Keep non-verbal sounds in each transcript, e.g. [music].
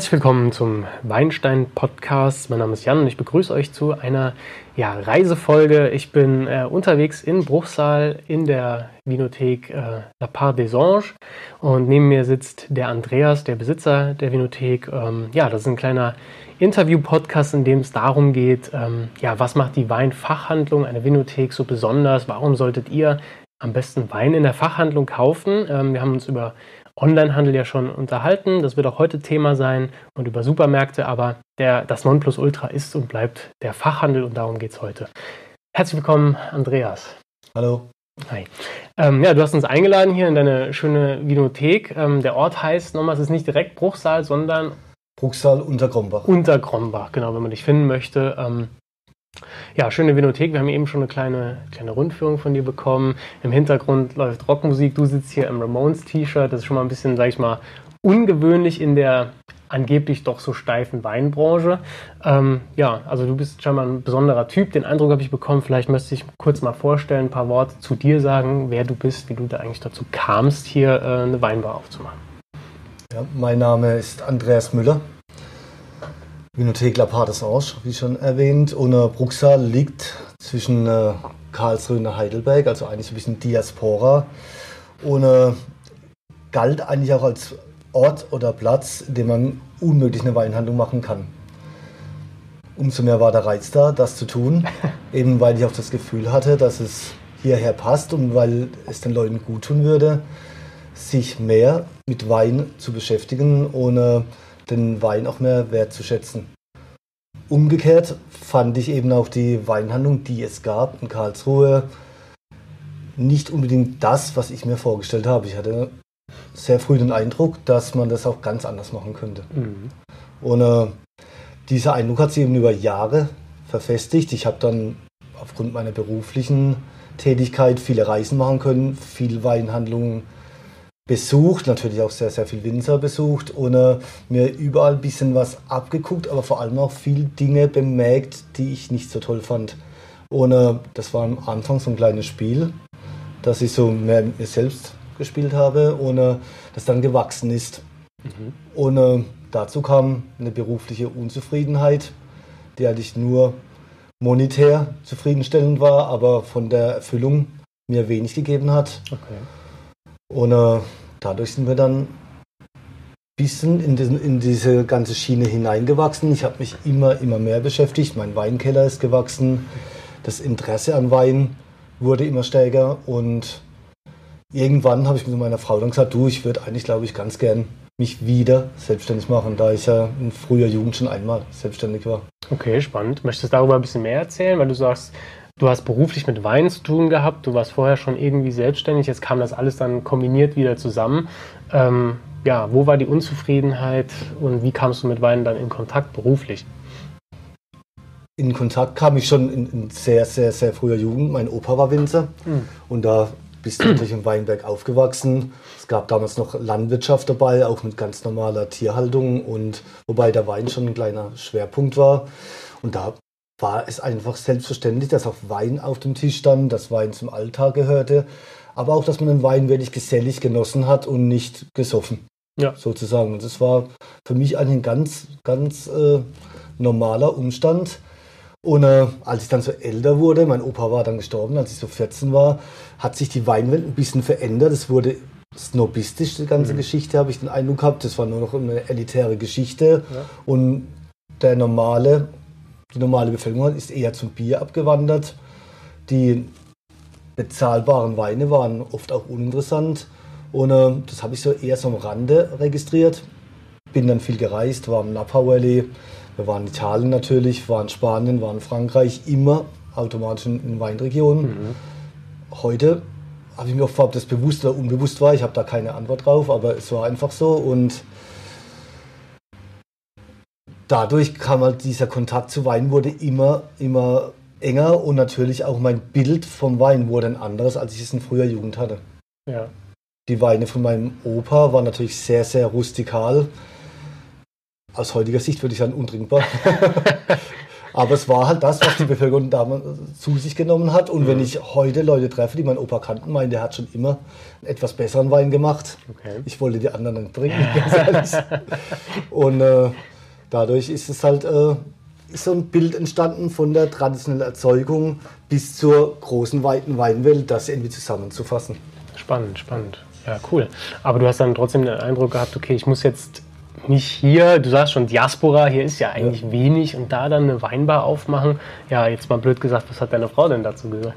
Herzlich willkommen zum Weinstein Podcast. Mein Name ist Jan und ich begrüße euch zu einer ja, Reisefolge. Ich bin äh, unterwegs in Bruchsal in der Vinothek äh, La Part des Anges und neben mir sitzt der Andreas, der Besitzer der Vinothek. Ähm, ja, das ist ein kleiner Interview-Podcast, in dem es darum geht, ähm, ja, was macht die Weinfachhandlung, eine Vinothek so besonders? Warum solltet ihr am besten Wein in der Fachhandlung kaufen? Ähm, wir haben uns über Onlinehandel ja schon unterhalten. Das wird auch heute Thema sein und über Supermärkte, aber der, das Nonplusultra ist und bleibt der Fachhandel und darum geht es heute. Herzlich willkommen, Andreas. Hallo. Hi. Ähm, ja, du hast uns eingeladen hier in deine schöne Vinothek. Ähm, der Ort heißt nochmal, es ist nicht direkt Bruchsal, sondern Bruchsal unter Grombach. Unter Grombach, genau, wenn man dich finden möchte. Ähm, ja, schöne Vinothek. Wir haben eben schon eine kleine, kleine Rundführung von dir bekommen. Im Hintergrund läuft Rockmusik. Du sitzt hier im Ramones-T-Shirt. Das ist schon mal ein bisschen, sag ich mal, ungewöhnlich in der angeblich doch so steifen Weinbranche. Ähm, ja, also du bist scheinbar ein besonderer Typ. Den Eindruck habe ich bekommen. Vielleicht möchte ich kurz mal vorstellen, ein paar Worte zu dir sagen, wer du bist, wie du da eigentlich dazu kamst, hier äh, eine Weinbar aufzumachen. Ja, mein Name ist Andreas Müller. Vinothek La Part des Anges, wie schon erwähnt. Und äh, Bruxal liegt zwischen äh, Karlsruhe und Heidelberg, also eigentlich so ein bisschen Diaspora. Und äh, galt eigentlich auch als Ort oder Platz, in dem man unmöglich eine Weinhandlung machen kann. Umso mehr war der Reiz da, das zu tun, [laughs] eben weil ich auch das Gefühl hatte, dass es hierher passt und weil es den Leuten gut tun würde, sich mehr mit Wein zu beschäftigen, ohne den Wein auch mehr wertzuschätzen. Umgekehrt fand ich eben auch die Weinhandlung, die es gab in Karlsruhe, nicht unbedingt das, was ich mir vorgestellt habe. Ich hatte sehr früh den Eindruck, dass man das auch ganz anders machen könnte. Mhm. Und äh, dieser Eindruck hat sich eben über Jahre verfestigt. Ich habe dann aufgrund meiner beruflichen Tätigkeit viele Reisen machen können, viele Weinhandlungen besucht, natürlich auch sehr, sehr viel Winzer besucht und äh, mir überall ein bisschen was abgeguckt, aber vor allem auch viele Dinge bemerkt, die ich nicht so toll fand. Und äh, das war am Anfang so ein kleines Spiel, das ich so mehr mit mir selbst gespielt habe und äh, das dann gewachsen ist. Mhm. Und dazu kam eine berufliche Unzufriedenheit, die eigentlich nur monetär zufriedenstellend war, aber von der Erfüllung mir wenig gegeben hat. Okay. Und äh, dadurch sind wir dann ein bisschen in, diesen, in diese ganze Schiene hineingewachsen. Ich habe mich immer, immer mehr beschäftigt. Mein Weinkeller ist gewachsen. Das Interesse an Wein wurde immer stärker. Und irgendwann habe ich mit meiner Frau dann gesagt, du, ich würde eigentlich, glaube ich, ganz gern mich wieder selbstständig machen, da ich ja in früher Jugend schon einmal selbstständig war. Okay, spannend. Möchtest du darüber ein bisschen mehr erzählen? Weil du sagst, du hast beruflich mit Wein zu tun gehabt, du warst vorher schon irgendwie selbstständig, jetzt kam das alles dann kombiniert wieder zusammen. Ähm, ja, wo war die Unzufriedenheit und wie kamst du mit Wein dann in Kontakt beruflich? In Kontakt kam ich schon in, in sehr, sehr, sehr früher Jugend. Mein Opa war Winzer mhm. und da bist du natürlich im Weinberg aufgewachsen. Es gab damals noch Landwirtschaft dabei, auch mit ganz normaler Tierhaltung und wobei der Wein schon ein kleiner Schwerpunkt war. Und da war es einfach selbstverständlich, dass auch Wein auf dem Tisch stand, dass Wein zum Alltag gehörte, aber auch, dass man den Wein wirklich gesellig genossen hat und nicht gesoffen. Ja. Sozusagen. Und das war für mich ein ganz, ganz äh, normaler Umstand. Und äh, als ich dann so älter wurde, mein Opa war dann gestorben, als ich so 14 war, hat sich die Weinwelt ein bisschen verändert. Es wurde snobistisch, die ganze mhm. Geschichte, habe ich den Eindruck gehabt. Das war nur noch eine elitäre Geschichte. Ja. Und der normale die normale Bevölkerung ist eher zum Bier abgewandert. Die bezahlbaren Weine waren oft auch uninteressant. Und äh, das habe ich so eher so am Rande registriert. Bin dann viel gereist, war im Napa Valley, wir waren in Italien natürlich, waren in Spanien, waren in Frankreich, immer automatisch in, in Weinregionen. Mhm. Heute habe ich mir oft ob das bewusst oder unbewusst war. Ich habe da keine Antwort drauf, aber es war einfach so. Und dadurch kam halt dieser Kontakt zu Wein wurde immer, immer enger und natürlich auch mein Bild vom Wein wurde ein anderes, als ich es in früher Jugend hatte. Ja. Die Weine von meinem Opa waren natürlich sehr, sehr rustikal. Aus heutiger Sicht würde ich sagen untrinkbar. [laughs] Aber es war halt das, was die Bevölkerung damals zu sich genommen hat. Und mhm. wenn ich heute Leute treffe, die meinen Opa kannten, meinen, der hat schon immer einen etwas besseren Wein gemacht. Okay. Ich wollte die anderen nicht trinken, [laughs] ganz [laughs] Und äh, dadurch ist es halt äh, ist so ein Bild entstanden von der traditionellen Erzeugung bis zur großen, weiten Weinwelt, das irgendwie zusammenzufassen. Spannend, spannend. Ja, cool. Aber du hast dann trotzdem den Eindruck gehabt, okay, ich muss jetzt nicht hier, du sagst schon Diaspora, hier ist ja eigentlich ja. wenig und da dann eine Weinbar aufmachen. Ja, jetzt mal blöd gesagt, was hat deine Frau denn dazu gesagt?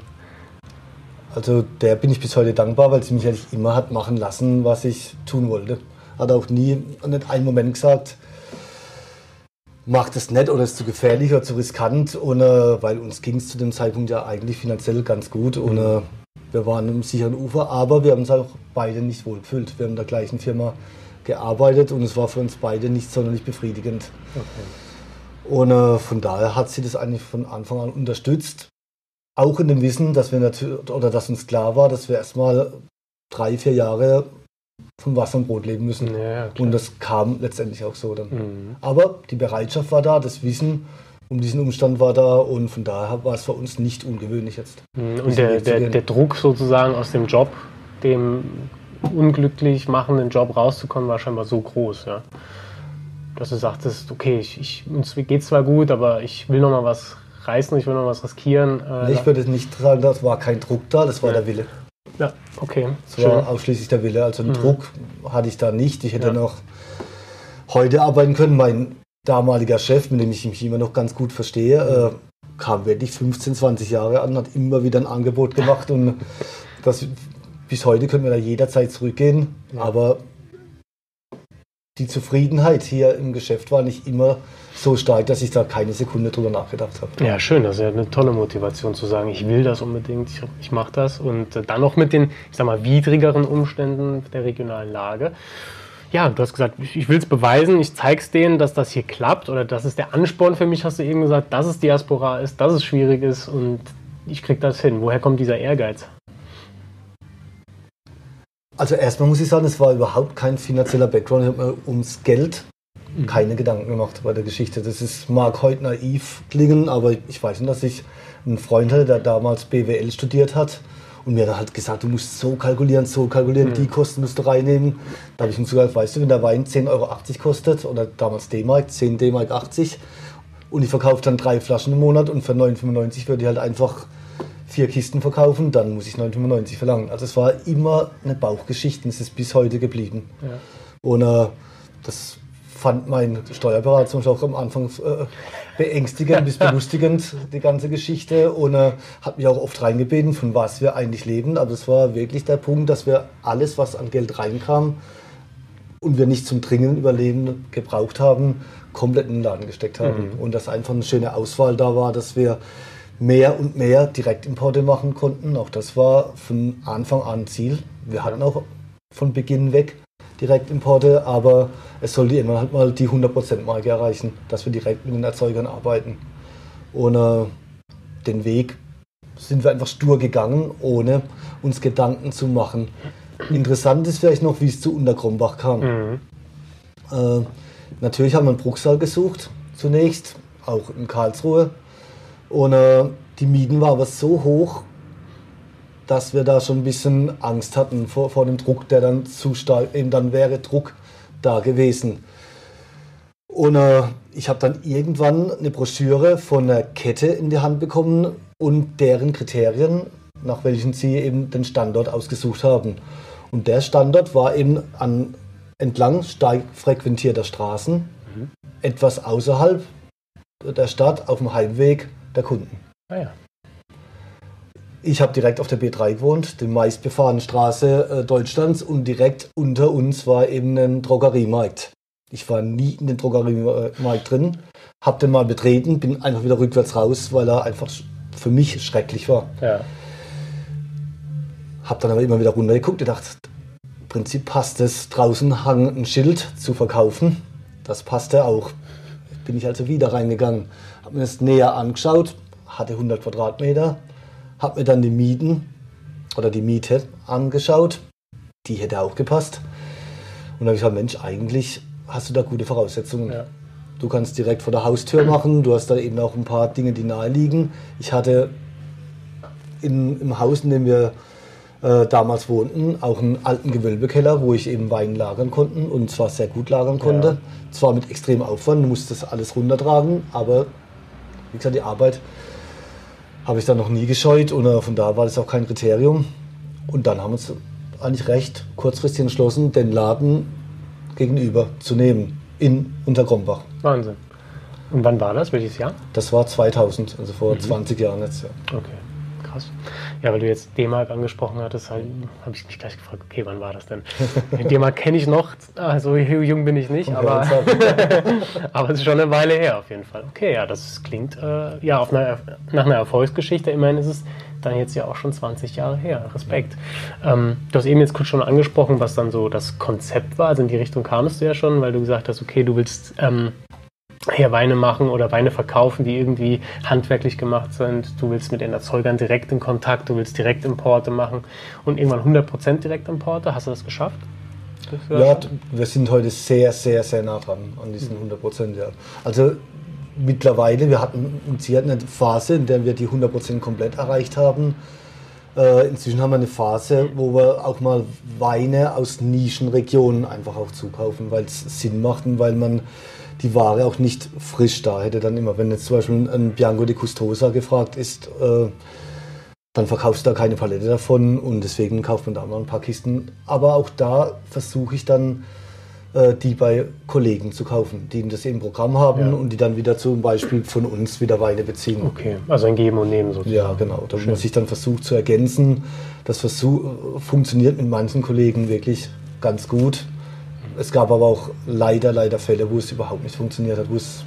Also der bin ich bis heute dankbar, weil sie mich eigentlich immer hat machen lassen, was ich tun wollte. Hat auch nie, nicht einen Moment gesagt, mach das nicht oder ist zu gefährlich oder zu riskant. Und, äh, weil uns ging es zu dem Zeitpunkt ja eigentlich finanziell ganz gut und äh, wir waren im sicheren Ufer, aber wir haben uns auch beide nicht wohlgefühlt. Wir haben in der gleichen Firma gearbeitet und es war für uns beide nicht sonderlich befriedigend. Okay. Und äh, von daher hat sie das eigentlich von Anfang an unterstützt. Auch in dem Wissen, dass wir natürlich, oder dass uns klar war, dass wir erstmal drei, vier Jahre von Wasser und Brot leben müssen. Ja, und das kam letztendlich auch so dann. Mhm. Aber die Bereitschaft war da, das Wissen um diesen Umstand war da und von daher war es für uns nicht ungewöhnlich jetzt. Mhm. Und der, der, der, Druck sozusagen aus dem Job, dem unglücklich machenden Job rauszukommen, war scheinbar so groß, ja. Dass du sagtest, okay, ich, ich, uns geht zwar gut, aber ich will noch mal was reißen, ich will noch was riskieren. Äh, ich würde nicht sagen, das war kein Druck da, das war ja. der Wille. Ja, okay. Es war ausschließlich der Wille. Also einen mhm. Druck hatte ich da nicht. Ich hätte ja. noch heute arbeiten können. Mein damaliger Chef, mit dem ich mich immer noch ganz gut verstehe, äh, kam wirklich 15, 20 Jahre an, hat immer wieder ein Angebot gemacht und das, bis heute können wir da jederzeit zurückgehen. Ja. Aber die Zufriedenheit hier im Geschäft war nicht immer so stark, dass ich da keine Sekunde drüber nachgedacht habe. Ja, schön. Das ist ja eine tolle Motivation zu sagen, ich will das unbedingt, ich, ich mache das. Und dann noch mit den, ich sag mal, widrigeren Umständen der regionalen Lage. Ja, du hast gesagt, ich will es beweisen, ich zeige es denen, dass das hier klappt oder das ist der Ansporn für mich, hast du eben gesagt, dass es Diaspora ist, dass es schwierig ist und ich kriege das hin. Woher kommt dieser Ehrgeiz? Also erstmal muss ich sagen, es war überhaupt kein finanzieller Background. Ich habe mir ums Geld mhm. keine Gedanken gemacht bei der Geschichte. Das ist, mag heute naiv klingen, aber ich weiß nicht, dass ich einen Freund hatte, der damals BWL studiert hat und mir dann halt gesagt, du musst so kalkulieren, so kalkulieren, mhm. die Kosten musst du reinnehmen. Da habe ich ihm gesagt, weißt du, wenn der Wein 10,80 Euro kostet oder damals D-Mark, 10 D-Mark 80 und ich verkaufe dann drei Flaschen im Monat und für 9,95 würde ich halt einfach vier Kisten verkaufen, dann muss ich 9,95 verlangen. Also es war immer eine Bauchgeschichte und es ist bis heute geblieben. Ja. Und äh, das fand mein Steuerberater zum Beispiel auch am Anfang äh, beängstigend bis [laughs] belustigend, die ganze Geschichte. Und äh, hat mich auch oft reingebeten, von was wir eigentlich leben. Aber es war wirklich der Punkt, dass wir alles, was an Geld reinkam und wir nicht zum dringenden Überleben gebraucht haben, komplett in den Laden gesteckt haben. Mhm. Und dass einfach eine schöne Auswahl da war, dass wir mehr und mehr Direktimporte machen konnten. Auch das war von Anfang an Ziel. Wir hatten auch von Beginn weg Direktimporte, aber es sollte immer halt mal die 100%-Marke erreichen, dass wir direkt mit den Erzeugern arbeiten. Ohne den Weg sind wir einfach stur gegangen, ohne uns Gedanken zu machen. Interessant ist vielleicht noch, wie es zu Unterkrombach kam. Mhm. Äh, natürlich haben wir einen Bruchsal gesucht, zunächst, auch in Karlsruhe. Und äh, die Mieten waren aber so hoch, dass wir da schon ein bisschen Angst hatten vor, vor dem Druck, der dann zu stark, eben dann wäre Druck da gewesen. Und äh, ich habe dann irgendwann eine Broschüre von einer Kette in die Hand bekommen und deren Kriterien, nach welchen sie eben den Standort ausgesucht haben. Und der Standort war eben an, entlang stark frequentierter Straßen, mhm. etwas außerhalb der Stadt auf dem Heimweg der Kunden. Ah ja. Ich habe direkt auf der B3 gewohnt, die meistbefahrene Straße äh, Deutschlands und direkt unter uns war eben ein Drogeriemarkt. Ich war nie in den Drogeriemarkt drin, habe den mal betreten, bin einfach wieder rückwärts raus, weil er einfach für mich schrecklich war. Ja. Habe dann aber immer wieder runtergeguckt und gedacht, im Prinzip passt es, draußen hang ein Schild zu verkaufen. Das passte auch. Bin ich also wieder reingegangen, habe mir das näher angeschaut, hatte 100 Quadratmeter, habe mir dann die Mieten oder die Miete angeschaut. Die hätte auch gepasst. Und dann habe ich gesagt, Mensch, eigentlich hast du da gute Voraussetzungen. Ja. Du kannst direkt vor der Haustür machen. Du hast da eben auch ein paar Dinge, die nahe liegen. Ich hatte in, im Haus, in dem wir äh, damals wohnten, auch einen alten Gewölbekeller, wo ich eben Wein lagern konnte und zwar sehr gut lagern konnte. Ja. Zwar mit extremem Aufwand, du musst das alles runtertragen, aber wie gesagt, die Arbeit habe ich dann noch nie gescheut und äh, von da war das auch kein Kriterium. Und dann haben wir uns eigentlich recht kurzfristig entschlossen, den Laden gegenüber zu nehmen in Unterkrombach. Wahnsinn. Und wann war das? Welches Jahr? Das war 2000, also vor mhm. 20 Jahren jetzt. Ja. Okay krass. Ja, weil du jetzt D-Mark angesprochen hattest, halt, habe ich mich gleich gefragt, okay, wann war das denn? [laughs] D-Mark kenne ich noch, also jung bin ich nicht, aber, [laughs] aber es ist schon eine Weile her auf jeden Fall. Okay, ja, das klingt äh, ja auf einer, nach einer Erfolgsgeschichte. Immerhin ist es dann jetzt ja auch schon 20 Jahre her. Respekt. Ähm, du hast eben jetzt kurz schon angesprochen, was dann so das Konzept war. Also in die Richtung kamst du ja schon, weil du gesagt hast, okay, du willst ähm, hier Weine machen oder Weine verkaufen, die irgendwie handwerklich gemacht sind. Du willst mit den Erzeugern direkt in Kontakt, du willst direkt Importe machen und irgendwann 100% Direktimporte. Hast du das geschafft? Ja, wir sind heute sehr, sehr, sehr nah dran an diesen 100%. Ja. Also mittlerweile, wir hatten eine Phase, in der wir die 100% komplett erreicht haben. Äh, inzwischen haben wir eine Phase, wo wir auch mal Weine aus Nischenregionen einfach auch zukaufen, weil es Sinn macht und weil man die Ware auch nicht frisch da hätte. Dann immer, wenn jetzt zum Beispiel ein Bianco di Custosa gefragt ist, äh, dann verkaufst du da keine Palette davon und deswegen kauft man da mal ein paar Kisten. Aber auch da versuche ich dann, äh, die bei Kollegen zu kaufen, die das im Programm haben ja. und die dann wieder zum Beispiel von uns wieder Weine beziehen. Okay, also ein Geben und Nehmen sozusagen. Ja, genau. Da muss ich dann versuchen zu ergänzen. Das versuch, funktioniert mit manchen Kollegen wirklich ganz gut. Es gab aber auch leider, leider Fälle, wo es überhaupt nicht funktioniert hat, wo es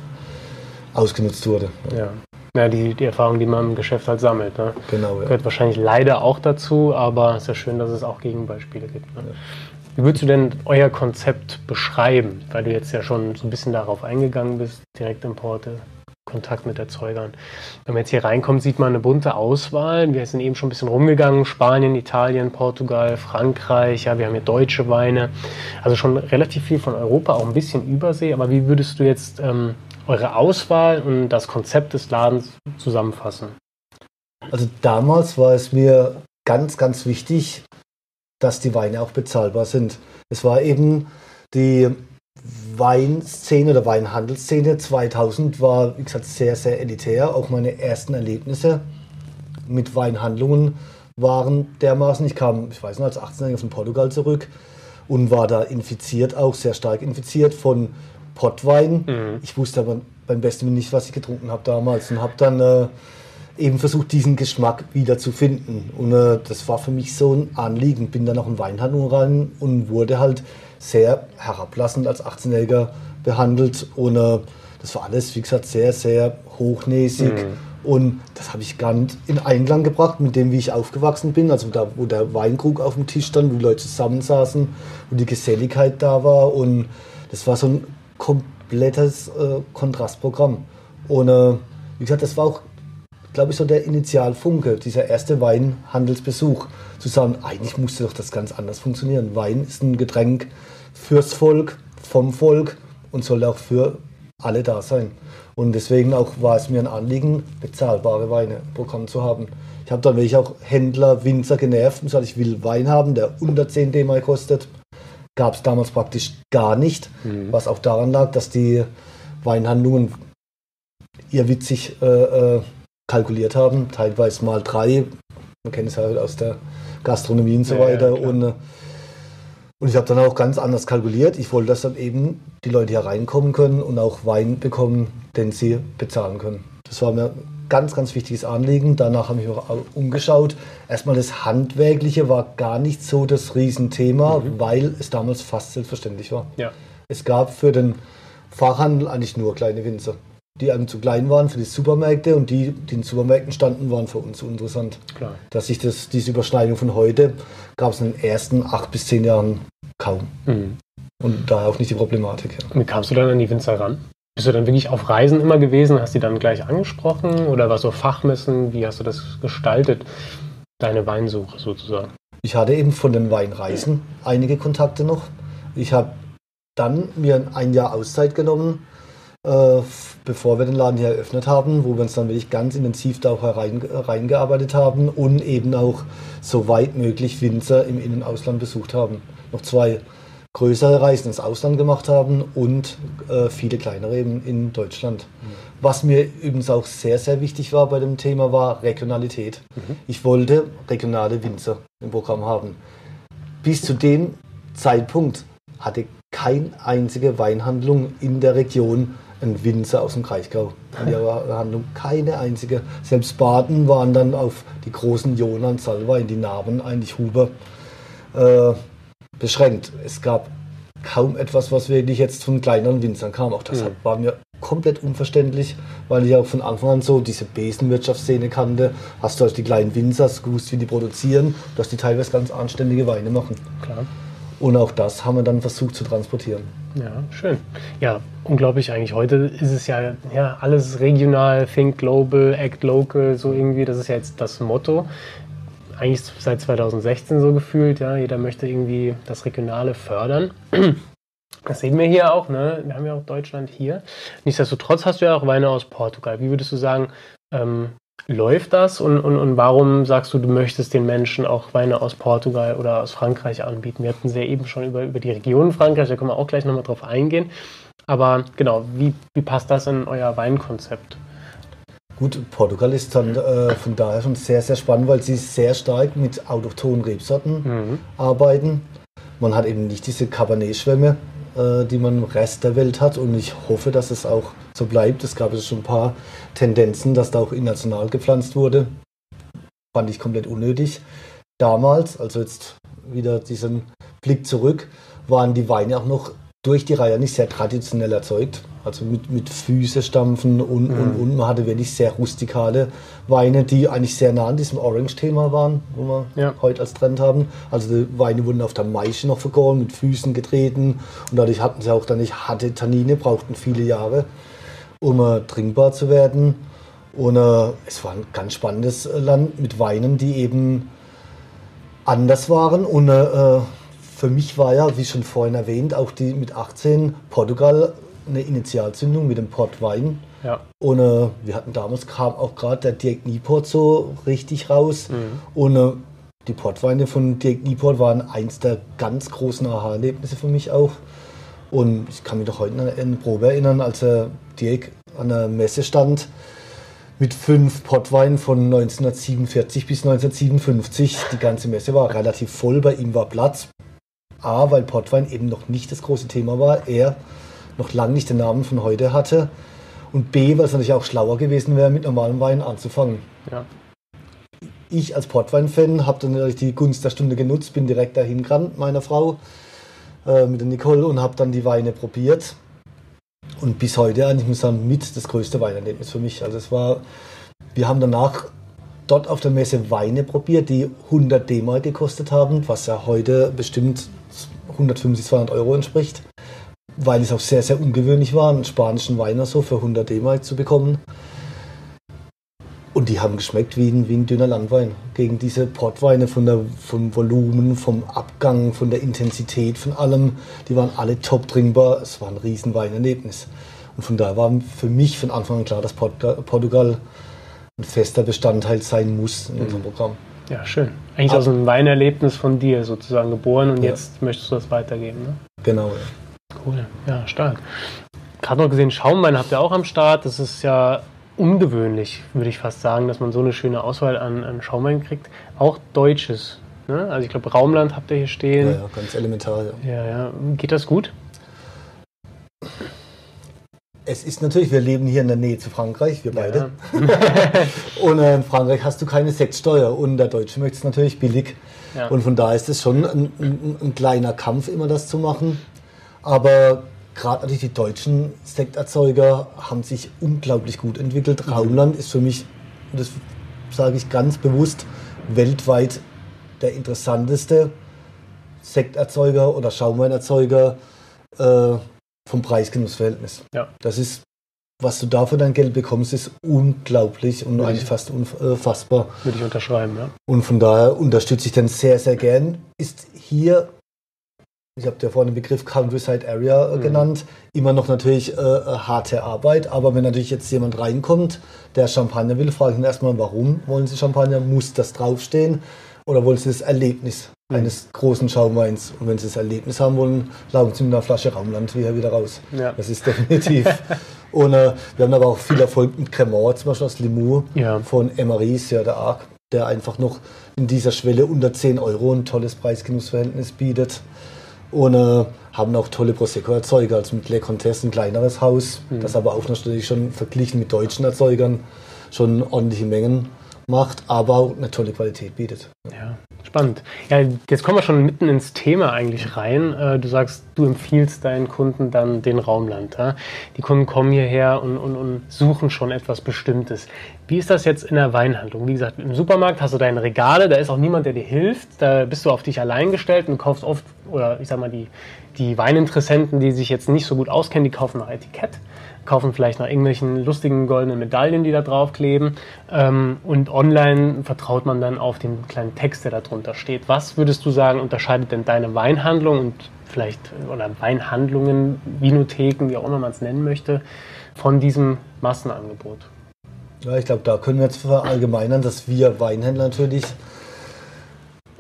ausgenutzt wurde. Ja. Ja, die, die Erfahrung, die man im Geschäft halt sammelt. Ne? Genau. Ja. Gehört wahrscheinlich leider auch dazu, aber es ist ja schön, dass es auch Gegenbeispiele gibt. Ne? Ja. Wie würdest du denn euer Konzept beschreiben? Weil du jetzt ja schon so ein bisschen darauf eingegangen bist, Direktimporte, Kontakt mit Erzeugern. Wenn man jetzt hier reinkommt, sieht man eine bunte Auswahl. Wir sind eben schon ein bisschen rumgegangen. Spanien, Italien, Portugal, Frankreich. Ja, wir haben hier deutsche Weine. Also schon relativ viel von Europa, auch ein bisschen Übersee. Aber wie würdest du jetzt ähm, eure Auswahl und das Konzept des Ladens zusammenfassen? Also damals war es mir ganz, ganz wichtig, dass die Weine auch bezahlbar sind. Es war eben die Weinszene oder Weinhandelsszene 2000 war, wie gesagt, sehr, sehr elitär. Auch meine ersten Erlebnisse mit Weinhandlungen waren dermaßen. Ich kam, ich weiß nicht, als 18-Jähriger von Portugal zurück und war da infiziert, auch sehr stark infiziert von Pottwein. Mhm. Ich wusste aber beim besten nicht, was ich getrunken habe damals und habe dann äh, eben versucht, diesen Geschmack wieder zu finden. Und äh, das war für mich so ein Anliegen. Bin dann auch in Weinhandlung rein und wurde halt sehr herablassend als 18-Jähriger behandelt. Und äh, das war alles, wie gesagt, sehr, sehr hochnäsig. Mhm. Und das habe ich gar nicht in Einklang gebracht mit dem, wie ich aufgewachsen bin. Also da, wo der Weinkrug auf dem Tisch stand, wo die Leute zusammensaßen, wo die Geselligkeit da war. Und das war so ein komplettes äh, Kontrastprogramm. Und äh, wie gesagt, das war auch glaube ich, so der Initialfunke, dieser erste Weinhandelsbesuch, zu sagen, eigentlich musste doch das ganz anders funktionieren. Wein ist ein Getränk fürs Volk, vom Volk und soll auch für alle da sein. Und deswegen auch war es mir ein Anliegen, bezahlbare Weine im Programm zu haben. Ich habe dann wirklich auch Händler, Winzer genervt und gesagt, ich will Wein haben, der unter 10 DM kostet. Gab es damals praktisch gar nicht, mhm. was auch daran lag, dass die Weinhandlungen ihr witzig äh, äh kalkuliert haben, teilweise mal drei. Man kennt es halt aus der Gastronomie und so ja, weiter. Ja, und, äh, und ich habe dann auch ganz anders kalkuliert. Ich wollte, dass dann eben die Leute hier reinkommen können und auch Wein bekommen, den sie bezahlen können. Das war mir ein ganz, ganz wichtiges Anliegen. Danach habe ich mich auch umgeschaut. Erstmal das Handwerkliche war gar nicht so das Riesenthema, mhm. weil es damals fast selbstverständlich war. Ja. Es gab für den Fachhandel eigentlich nur kleine Winzer die einem zu klein waren für die Supermärkte und die, die in Supermärkten standen, waren für uns interessant. Klar. Dass sich das, diese Überschneidung von heute gab es in den ersten acht bis zehn Jahren kaum. Mhm. Und daher auch nicht die Problematik. Ja. Wie kamst du dann an die Winzer ran? Bist du dann wirklich auf Reisen immer gewesen? Hast du die dann gleich angesprochen? Oder was so Fachmessen? Wie hast du das gestaltet? Deine Weinsuche sozusagen? Ich hatte eben von den Weinreisen einige Kontakte noch. Ich habe dann mir ein Jahr Auszeit genommen äh, bevor wir den Laden hier eröffnet haben, wo wir uns dann wirklich ganz intensiv da auch herein, reingearbeitet haben und eben auch so weit möglich Winzer im In- und Ausland besucht haben. Noch zwei größere Reisen ins Ausland gemacht haben und äh, viele kleinere eben in Deutschland. Mhm. Was mir übrigens auch sehr, sehr wichtig war bei dem Thema, war Regionalität. Mhm. Ich wollte regionale Winzer im Programm haben. Bis zu dem Zeitpunkt hatte keine einzige Weinhandlung in der Region ein Winzer aus dem Kraichgau in ihrer Handlung. Keine einzige. Selbst Baden waren dann auf die großen Jonan, Salva, in die Narben eigentlich Huber äh, beschränkt. Es gab kaum etwas, was wirklich jetzt von kleineren Winzern kam. Auch das mhm. war mir komplett unverständlich, weil ich auch von Anfang an so diese Besenwirtschaftsszene kannte. Hast du also die kleinen Winzer, gewusst, wie die produzieren, dass die teilweise ganz anständige Weine machen. Klar. Und auch das haben wir dann versucht zu transportieren. Ja, schön. Ja, unglaublich eigentlich. Heute ist es ja, ja alles regional, think global, act local, so irgendwie. Das ist ja jetzt das Motto. Eigentlich seit 2016 so gefühlt. Ja, jeder möchte irgendwie das Regionale fördern. Das sehen wir hier auch, ne? Wir haben ja auch Deutschland hier. Nichtsdestotrotz hast du ja auch Weine aus Portugal. Wie würdest du sagen, ähm, läuft das und, und, und warum sagst du, du möchtest den Menschen auch Weine aus Portugal oder aus Frankreich anbieten? Wir hatten sie ja eben schon über, über die Region Frankreich, da können wir auch gleich nochmal drauf eingehen. Aber genau, wie, wie passt das in euer Weinkonzept? Gut, Portugal ist dann äh, von daher schon sehr, sehr spannend, weil sie sehr stark mit autochthonen Rebsorten mhm. arbeiten. Man hat eben nicht diese Cabernet-Schwämme, die man im Rest der Welt hat. Und ich hoffe, dass es auch so bleibt. Es gab jetzt schon ein paar Tendenzen, dass da auch international gepflanzt wurde. Fand ich komplett unnötig. Damals, also jetzt wieder diesen Blick zurück, waren die Weine auch noch durch die Reihe nicht sehr traditionell erzeugt. Also mit, mit Füße stampfen und, mhm. und, und. Man hatte wirklich sehr rustikale Weine, die eigentlich sehr nah an diesem Orange-Thema waren, wo wir ja. heute als Trend haben. Also die Weine wurden auf der Maische noch vergoren, mit Füßen getreten. Und dadurch hatten sie auch dann nicht harte Tannine, brauchten viele Jahre, um uh, trinkbar zu werden. Und uh, es war ein ganz spannendes Land mit Weinen, die eben anders waren und uh, für mich war ja, wie schon vorhin erwähnt, auch die mit 18 Portugal eine Initialzündung mit dem Portwein. Ja. Und äh, wir hatten damals kam auch gerade der Dirk Nieport so richtig raus. Mhm. Und äh, die Portweine von Dirk Nieport waren eins der ganz großen Aha-Erlebnisse für mich auch. Und ich kann mich doch heute an eine Probe erinnern, als er Dirk an der Messe stand mit fünf Portweinen von 1947 bis 1957. Die ganze Messe war relativ voll, bei ihm war Platz. A, weil Portwein eben noch nicht das große Thema war, er noch lange nicht den Namen von heute hatte und B, weil es natürlich auch schlauer gewesen wäre, mit normalem Wein anzufangen. Ja. Ich als Portwein-Fan habe dann natürlich die Gunst der Stunde genutzt, bin direkt dahin gerannt, meiner Frau, äh, mit der Nicole und habe dann die Weine probiert. Und bis heute eigentlich muss ich sagen, mit das größte Weinerlebnis für mich. Also es war, wir haben danach dort auf der Messe Weine probiert, die 100 D-Mark gekostet haben, was ja heute bestimmt 150, 200 Euro entspricht, weil es auch sehr, sehr ungewöhnlich war, einen spanischen Weiner so für 100 D-Mark zu bekommen. Und die haben geschmeckt wie ein, wie ein dünner Landwein. Gegen diese Portweine von der, vom Volumen, vom Abgang, von der Intensität, von allem, die waren alle top trinkbar. Es war ein riesen Weinerlebnis. Und von daher war für mich von Anfang an klar, dass Portugal ein fester Bestandteil sein muss in unserem mhm. Programm. Ja, schön. Eigentlich Ab aus einem Weinerlebnis von dir sozusagen geboren und ja. jetzt möchtest du das weitergeben. Ne? Genau. Ja. Cool, ja, stark. Gerade noch gesehen, Schaumwein habt ihr auch am Start. Das ist ja ungewöhnlich, würde ich fast sagen, dass man so eine schöne Auswahl an, an Schaumwein kriegt. Auch deutsches. Ne? Also ich glaube, Raumland habt ihr hier stehen. Ja, ja, ganz elementar. Ja. ja, ja. Geht das gut? Es ist natürlich, wir leben hier in der Nähe zu Frankreich, wir beide. Ja. [laughs] und äh, in Frankreich hast du keine Sektsteuer und der Deutsche möchte es natürlich billig. Und von daher ist es schon ein, ein, ein, kleiner Kampf, immer das zu machen. Aber gerade die deutschen Sekterzeuger haben sich unglaublich gut entwickelt. Mhm. Raumland ist für mich, das sage ich ganz bewusst, weltweit der interessanteste Sekterzeuger oder Schaumweinerzeuger. Äh, vom Preis-Genuss-Verhältnis. Ja. Das ist, was du da für dein Geld bekommst, ist unglaublich und Würde eigentlich ich, fast unfassbar. Würde ich unterschreiben, ja. Und von daher unterstütze ich den sehr, sehr gern. Ist hier ich habe ja vorhin den Begriff Countryside Area äh, mhm. genannt, immer noch natürlich äh, äh, harte Arbeit, aber wenn natürlich jetzt jemand reinkommt, der Champagner will, frage ich ihn erstmal, warum wollen Sie Champagner? Muss das draufstehen? Oder wollen Sie das Erlebnis mhm. eines großen Schaumweins? Und wenn Sie das Erlebnis haben wollen, laufen Sie mit einer Flasche Raumland wieder raus. Ja. Das ist definitiv. [laughs] Und äh, wir haben aber auch viel Erfolg mit Cremant, zum Beispiel aus Limoux ja. von Emery, ja, der Arc, der einfach noch in dieser Schwelle unter 10 Euro ein tolles Preis-Genuss-Verhältnis bietet. Und äh, haben auch tolle Prosecco-Erzeuger, also mit Le Comtesse ein kleineres Haus, mhm. das aber auch natürlich schon verglichen mit deutschen Erzeugern schon ordentliche Mengen macht, aber eine tolle Qualität bietet. Ja, spannend. Ja, jetzt kommen wir schon mitten ins Thema eigentlich rein. Äh, du sagst, du empfiehlst deinen Kunden dann den Raumland. Die Kunden kommen hierher und, und, und suchen schon etwas Bestimmtes. Wie ist das jetzt in der Weinhandlung? Wie gesagt, im Supermarkt hast du deine Regale, da ist auch niemand, der dir hilft. Da bist du auf dich allein gestellt und kaufst oft, oder ich sag mal, die, die Weininteressenten, die sich jetzt nicht so gut auskennen, die kaufen nach Etikett kaufen vielleicht nach irgendwelchen lustigen goldenen Medaillen, die da draufkleben. Ähm, und online vertraut man dann auf den kleinen Text, der da drunter steht. Was würdest du sagen, unterscheidet denn deine Weinhandlung und vielleicht oder Weinhandlungen, Vinotheken, wie auch immer man es nennen möchte, von diesem Massenangebot? Ja, ich glaube, da können wir jetzt verallgemeinern, dass wir Weinhändler natürlich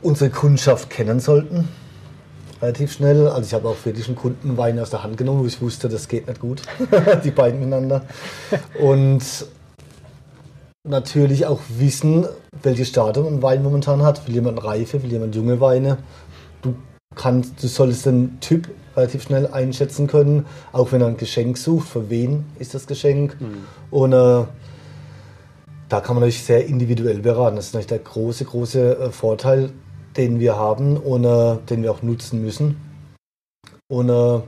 unsere Kundschaft kennen sollten relativ schnell. Also ich habe auch wirklich einen Kunden Wein aus der Hand genommen, wo ich wusste, das geht nicht gut, [laughs] die beiden miteinander. Und natürlich auch wissen, welche Stadium ein Wein momentan hat. Will jemand reife, will jemand junge Weine. Du kannst, du solltest den Typ relativ schnell einschätzen können, auch wenn er ein Geschenk sucht, für wen ist das Geschenk. Mhm. Und äh, da kann man natürlich sehr individuell beraten. Das ist natürlich der große, große äh, Vorteil den wir haben und äh, den wir auch nutzen müssen. Und äh,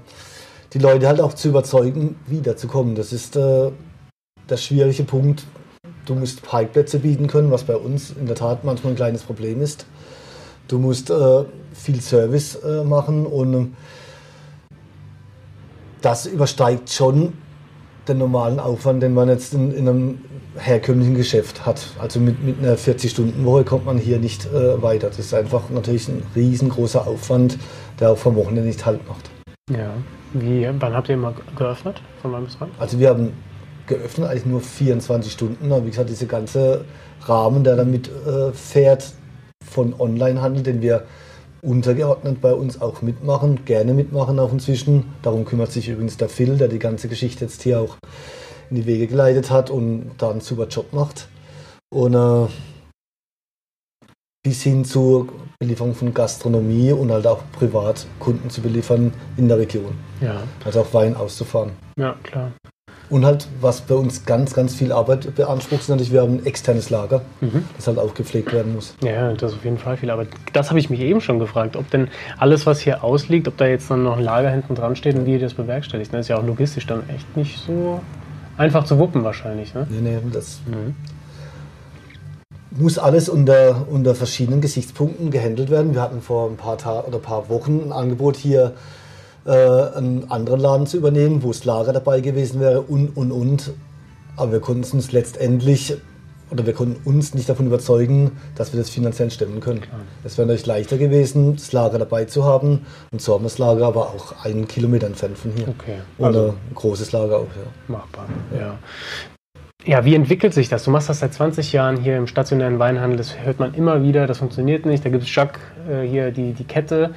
die Leute halt auch zu überzeugen, wiederzukommen. Das ist äh, der schwierige Punkt. Du musst Parkplätze bieten können, was bei uns in der Tat manchmal ein kleines Problem ist. Du musst äh, viel Service äh, machen und das übersteigt schon den normalen Aufwand, den man jetzt in, in einem herkömmlichen Geschäft hat. Also mit, mit einer 40-Stunden-Woche kommt man hier nicht äh, weiter. Das ist einfach natürlich ein riesengroßer Aufwand, der auch vom Wochenende nicht halt macht. Ja. Wie, wann habt ihr immer geöffnet? Von wann bis wann? Also wir haben geöffnet eigentlich nur 24 Stunden. Aber wie gesagt, dieser ganze Rahmen, der damit äh, fährt von Onlinehandel, den wir untergeordnet bei uns auch mitmachen, gerne mitmachen auch inzwischen. Darum kümmert sich übrigens der Phil, der die ganze Geschichte jetzt hier auch in die Wege geleitet hat und da einen super Job macht. Und äh, bis hin zur Belieferung von Gastronomie und halt auch Privatkunden zu beliefern in der Region. Ja. Also auch Wein auszufahren. Ja, klar. Und halt, was bei uns ganz, ganz viel Arbeit beansprucht, ist natürlich, wir haben ein externes Lager, mhm. das halt auch gepflegt werden muss. Ja, das ist auf jeden Fall viel Arbeit. Das habe ich mich eben schon gefragt, ob denn alles, was hier ausliegt, ob da jetzt dann noch ein Lager hinten dran steht und wie ihr das bewerkstelligt. Das ist ja auch logistisch dann echt nicht so einfach zu wuppen wahrscheinlich. Ne? Nee, nee, das mhm. muss alles unter, unter verschiedenen Gesichtspunkten gehandelt werden. Wir hatten vor ein paar Tagen oder paar Wochen ein Angebot hier äh, einen anderen Laden zu übernehmen, wo das Lager dabei gewesen wäre und, und, und. Aber wir konnten uns letztendlich oder wir konnten uns nicht davon überzeugen, dass wir das finanziell stemmen können. Es wäre natürlich leichter gewesen, das Lager dabei zu haben. Und so haben wir das Lager aber auch einen Kilometer entfernt von hier. Okay. Also ein großes Lager auch, ja. Machbar, ja. Ja, wie entwickelt sich das? Du machst das seit 20 Jahren hier im stationären Weinhandel. Das hört man immer wieder. Das funktioniert nicht. Da gibt es Jacques äh, hier die, die Kette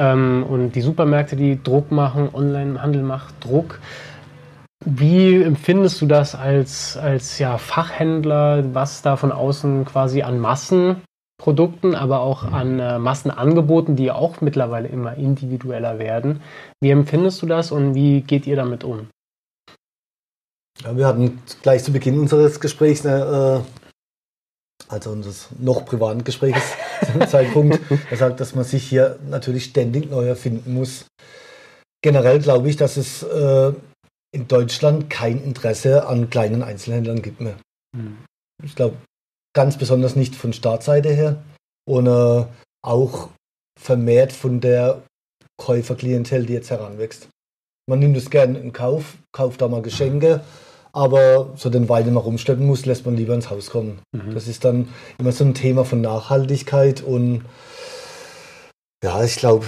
ähm, und die Supermärkte, die Druck machen. Onlinehandel macht Druck. Wie empfindest du das als, als ja, Fachhändler, was da von außen quasi an Massenprodukten, aber auch an äh, Massenangeboten, die auch mittlerweile immer individueller werden? Wie empfindest du das und wie geht ihr damit um? Ja, wir hatten gleich zu Beginn unseres Gesprächs, äh, also unseres noch privaten Gesprächs, [laughs] Zeitpunkt, gesagt, dass man sich hier natürlich ständig neu erfinden muss. Generell glaube ich, dass es äh, in Deutschland kein Interesse an kleinen Einzelhändlern gibt mehr. Mhm. Ich glaube, ganz besonders nicht von Startseite her und äh, auch vermehrt von der Käuferklientel, die jetzt heranwächst. Man nimmt es gerne in Kauf, kauft da mal Geschenke, aber so den Wein immer rumschleppen muss, lässt man lieber ins Haus kommen. Mhm. Das ist dann immer so ein Thema von Nachhaltigkeit und ja, ich glaube,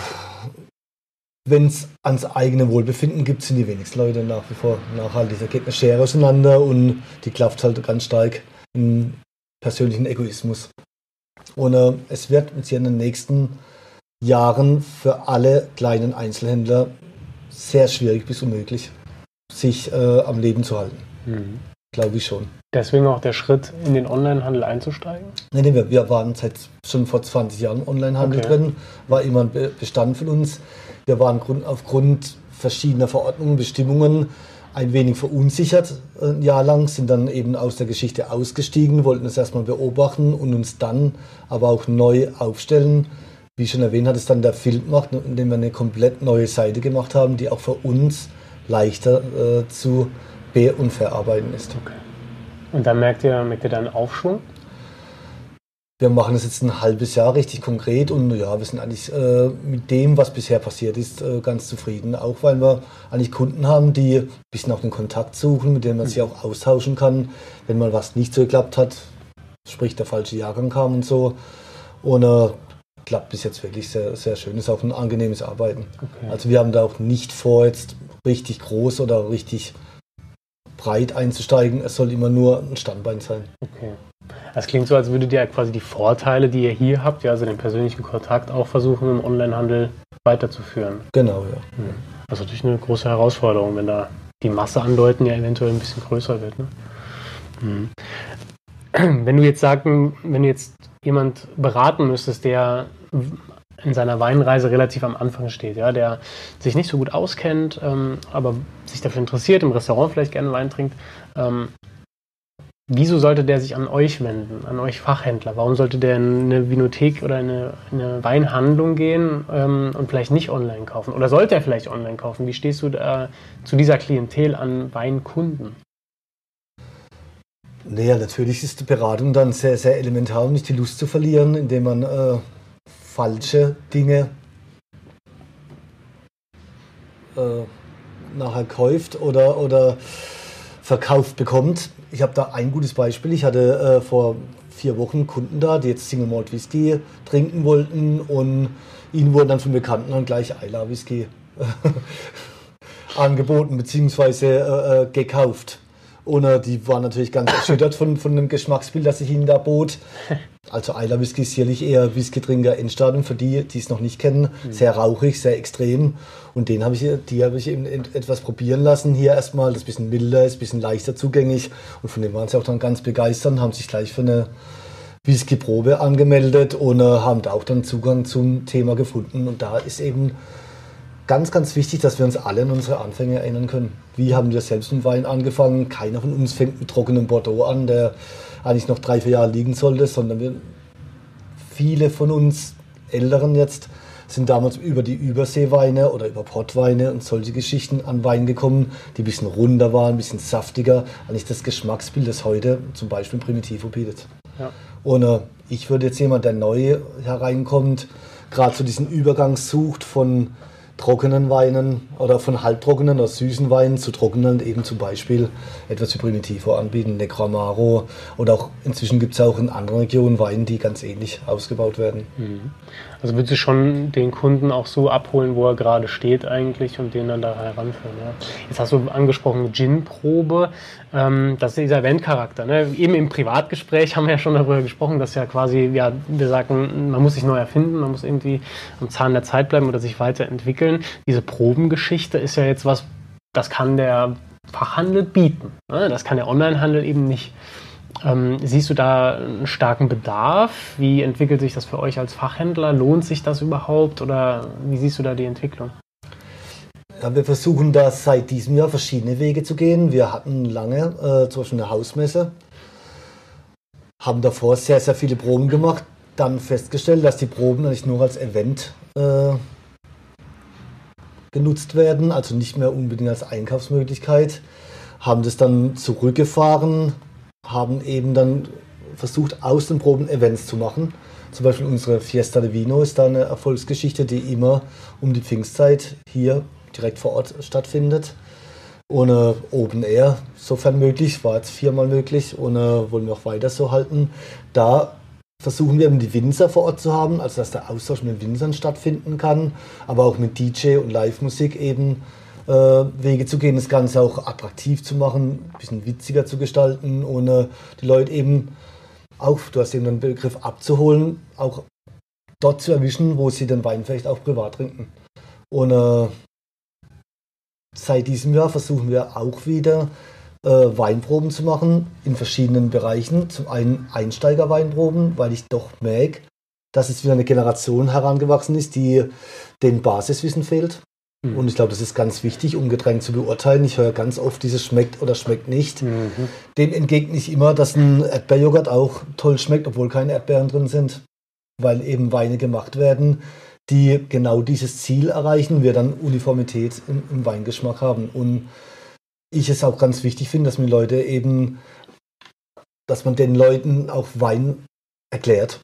wenn es ans eigene Wohlbefinden gibt, sind die wenigsten Leute nach wie vor nachhaltig. Da geht eine Schere auseinander und die klafft halt ganz stark in persönlichen Egoismus. Und äh, es wird mit in den nächsten Jahren für alle kleinen Einzelhändler sehr schwierig bis unmöglich, sich äh, am Leben zu halten. Mhm. Glaube ich schon. Deswegen auch der Schritt, in den Onlinehandel einzusteigen? Nein, nee, wir, wir waren seit schon vor 20 Jahren im Onlinehandel okay. drin, war immer ein Bestand von uns. Wir waren aufgrund verschiedener Verordnungen, Bestimmungen ein wenig verunsichert ein Jahr lang, sind dann eben aus der Geschichte ausgestiegen, wollten es erstmal beobachten und uns dann aber auch neu aufstellen. Wie schon erwähnt, hat es dann der Film gemacht, indem wir eine komplett neue Seite gemacht haben, die auch für uns leichter äh, zu und verarbeiten ist. Okay. Und dann merkt ihr, merkt ihr dann Aufschwung? Wir machen das jetzt ein halbes Jahr richtig konkret und ja, wir sind eigentlich äh, mit dem, was bisher passiert ist, äh, ganz zufrieden. Auch weil wir eigentlich Kunden haben, die ein bisschen auch den Kontakt suchen, mit denen man sich auch austauschen kann, wenn mal was nicht so geklappt hat, sprich der falsche Jahrgang kam und so. Und äh, klappt bis jetzt wirklich sehr, sehr schön. Ist auch ein angenehmes Arbeiten. Okay. Also wir haben da auch nicht vor, jetzt richtig groß oder richtig breit einzusteigen. Es soll immer nur ein Standbein sein. Okay. Das klingt so, als würdet ihr quasi die Vorteile, die ihr hier habt, ja, also den persönlichen Kontakt auch versuchen, im Onlinehandel weiterzuführen. Genau, ja. Hm. Das ist natürlich eine große Herausforderung, wenn da die Masse an Leuten ja eventuell ein bisschen größer wird. Ne? Hm. Wenn du jetzt sagen, wenn du jetzt jemand beraten müsstest, der in seiner Weinreise relativ am Anfang steht, ja, der sich nicht so gut auskennt, ähm, aber sich dafür interessiert, im Restaurant vielleicht gerne Wein trinkt. Ähm, wieso sollte der sich an euch wenden, an euch Fachhändler? Warum sollte der in eine Vinothek oder in eine, eine Weinhandlung gehen ähm, und vielleicht nicht online kaufen? Oder sollte er vielleicht online kaufen? Wie stehst du da zu dieser Klientel an Weinkunden? Naja, natürlich ist die Beratung dann sehr, sehr elementar, um nicht die Lust zu verlieren, indem man äh, falsche Dinge äh, nachher kauft oder, oder verkauft bekommt. Ich habe da ein gutes Beispiel. Ich hatte äh, vor vier Wochen Kunden da, die jetzt Single Malt Whisky trinken wollten und ihnen wurden dann von Bekannten dann gleich Isla Whisky [laughs] angeboten bzw. Äh, äh, gekauft. Und äh, die waren natürlich ganz erschüttert von, von dem Geschmacksbild, das ich ihnen da bot. Also Eiler Whisky ist sicherlich eher Whisky-Trinker Endstadium für die, die es noch nicht kennen. Mhm. Sehr rauchig, sehr extrem. Und den habe ich, die habe ich eben etwas probieren lassen. Hier erstmal, das ist ein bisschen milder ist, ein bisschen leichter zugänglich. Und von dem waren sie auch dann ganz begeistert, haben sich gleich für eine Whisky-Probe angemeldet und äh, haben da auch dann Zugang zum Thema gefunden. Und da ist eben ganz, ganz wichtig, dass wir uns alle an unsere Anfänge erinnern können. Wie haben wir selbst mit Wein angefangen? Keiner von uns fängt mit trockenem Bordeaux an, der eigentlich noch drei, vier Jahre liegen sollte, sondern wir, viele von uns Älteren jetzt sind damals über die Überseeweine oder über Portweine und solche Geschichten an Wein gekommen, die ein bisschen runder waren, ein bisschen saftiger, eigentlich das Geschmacksbild, das heute zum Beispiel Primitivo bietet. Ja. Und äh, ich würde jetzt jemand, der neu hereinkommt, gerade so diesen Übergang sucht von trockenen Weinen oder von halbtrockenen oder süßen Weinen zu trockenen eben zum Beispiel etwas wie Primitivo anbieten, Necramaro oder auch inzwischen gibt es auch in anderen Regionen Weine, die ganz ähnlich ausgebaut werden. Mhm. Also würdest du schon den Kunden auch so abholen, wo er gerade steht eigentlich und den dann da heranführen. Ja? Jetzt hast du angesprochen Gin-Probe, ähm, das ist dieser Eventcharakter. Ne? Eben im Privatgespräch haben wir ja schon darüber gesprochen, dass ja quasi, ja, wir sagen, man muss sich neu erfinden, man muss irgendwie am Zahn der Zeit bleiben oder sich weiterentwickeln. Diese Probengeschichte ist ja jetzt was, das kann der Fachhandel bieten. Ne? Das kann der Onlinehandel eben nicht. Ähm, siehst du da einen starken Bedarf? Wie entwickelt sich das für euch als Fachhändler? Lohnt sich das überhaupt oder wie siehst du da die Entwicklung? Ja, wir versuchen da seit diesem Jahr verschiedene Wege zu gehen. Wir hatten lange äh, zum Beispiel eine Hausmesse, haben davor sehr, sehr viele Proben gemacht, dann festgestellt, dass die Proben eigentlich nur als Event äh, genutzt werden, also nicht mehr unbedingt als Einkaufsmöglichkeit. Haben das dann zurückgefahren, haben eben dann versucht, aus den Proben Events zu machen. Zum Beispiel unsere Fiesta de Vino ist da eine Erfolgsgeschichte, die immer um die Pfingstzeit hier direkt vor Ort stattfindet. Ohne Open Air, sofern möglich, war jetzt viermal möglich und äh, wollen wir auch weiter so halten. Da versuchen wir eben die Winzer vor Ort zu haben, also dass der Austausch mit den Winzern stattfinden kann, aber auch mit DJ und Live-Musik eben äh, Wege zu gehen, das Ganze auch attraktiv zu machen, ein bisschen witziger zu gestalten, ohne die Leute eben auch, du hast eben den Begriff abzuholen, auch dort zu erwischen, wo sie den Wein vielleicht auch privat trinken. Und äh, seit diesem Jahr versuchen wir auch wieder äh, Weinproben zu machen in verschiedenen Bereichen. Zum einen Einsteigerweinproben, weil ich doch merke, dass es wieder eine Generation herangewachsen ist, die dem Basiswissen fehlt. Mhm. Und ich glaube, das ist ganz wichtig, um Getränk zu beurteilen. Ich höre ganz oft dieses schmeckt oder schmeckt nicht. Mhm. Dem entgegne ich immer, dass ein Erdbeerjoghurt auch toll schmeckt, obwohl keine Erdbeeren drin sind, weil eben Weine gemacht werden, die genau dieses Ziel erreichen, wir dann Uniformität im, im Weingeschmack haben. Und ich es auch ganz wichtig finde, dass man Leute eben, dass man den Leuten auch Wein erklärt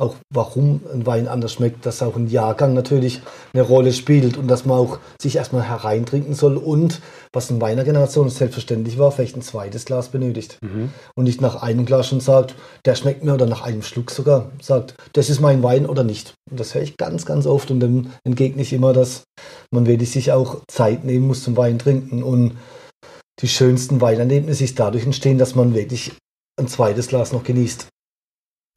auch warum ein Wein anders schmeckt, dass auch ein Jahrgang natürlich eine Rolle spielt und dass man auch sich erstmal hereintrinken soll und was in meiner Generation selbstverständlich war, vielleicht ein zweites Glas benötigt. Mhm. Und nicht nach einem Glas schon sagt, der schmeckt mir oder nach einem Schluck sogar sagt, das ist mein Wein oder nicht. Und das höre ich ganz, ganz oft und dem entgegne ich immer, dass man wirklich sich auch Zeit nehmen muss zum Wein trinken und die schönsten Weinerlebnisse ist dadurch entstehen, dass man wirklich ein zweites Glas noch genießt.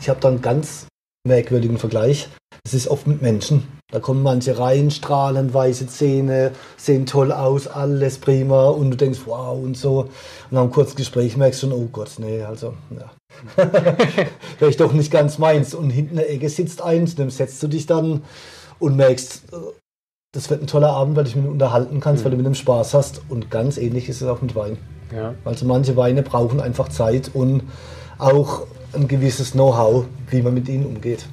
Ich habe dann ganz merkwürdigen Vergleich. Es ist oft mit Menschen. Da kommen manche rein, strahlen, weiße Zähne, sehen toll aus, alles prima und du denkst, wow und so. Und nach einem kurzen Gespräch merkst du schon, oh Gott, nee, also, ja. [laughs] Vielleicht doch nicht ganz meins. Und hinten in der Ecke sitzt eins, dem setzt du dich dann und merkst, das wird ein toller Abend, weil du dich mit ihm unterhalten kannst, mhm. weil du mit ihm Spaß hast. Und ganz ähnlich ist es auch mit Wein. Ja. Also manche Weine brauchen einfach Zeit und auch ein gewisses Know-how, wie man mit ihnen umgeht.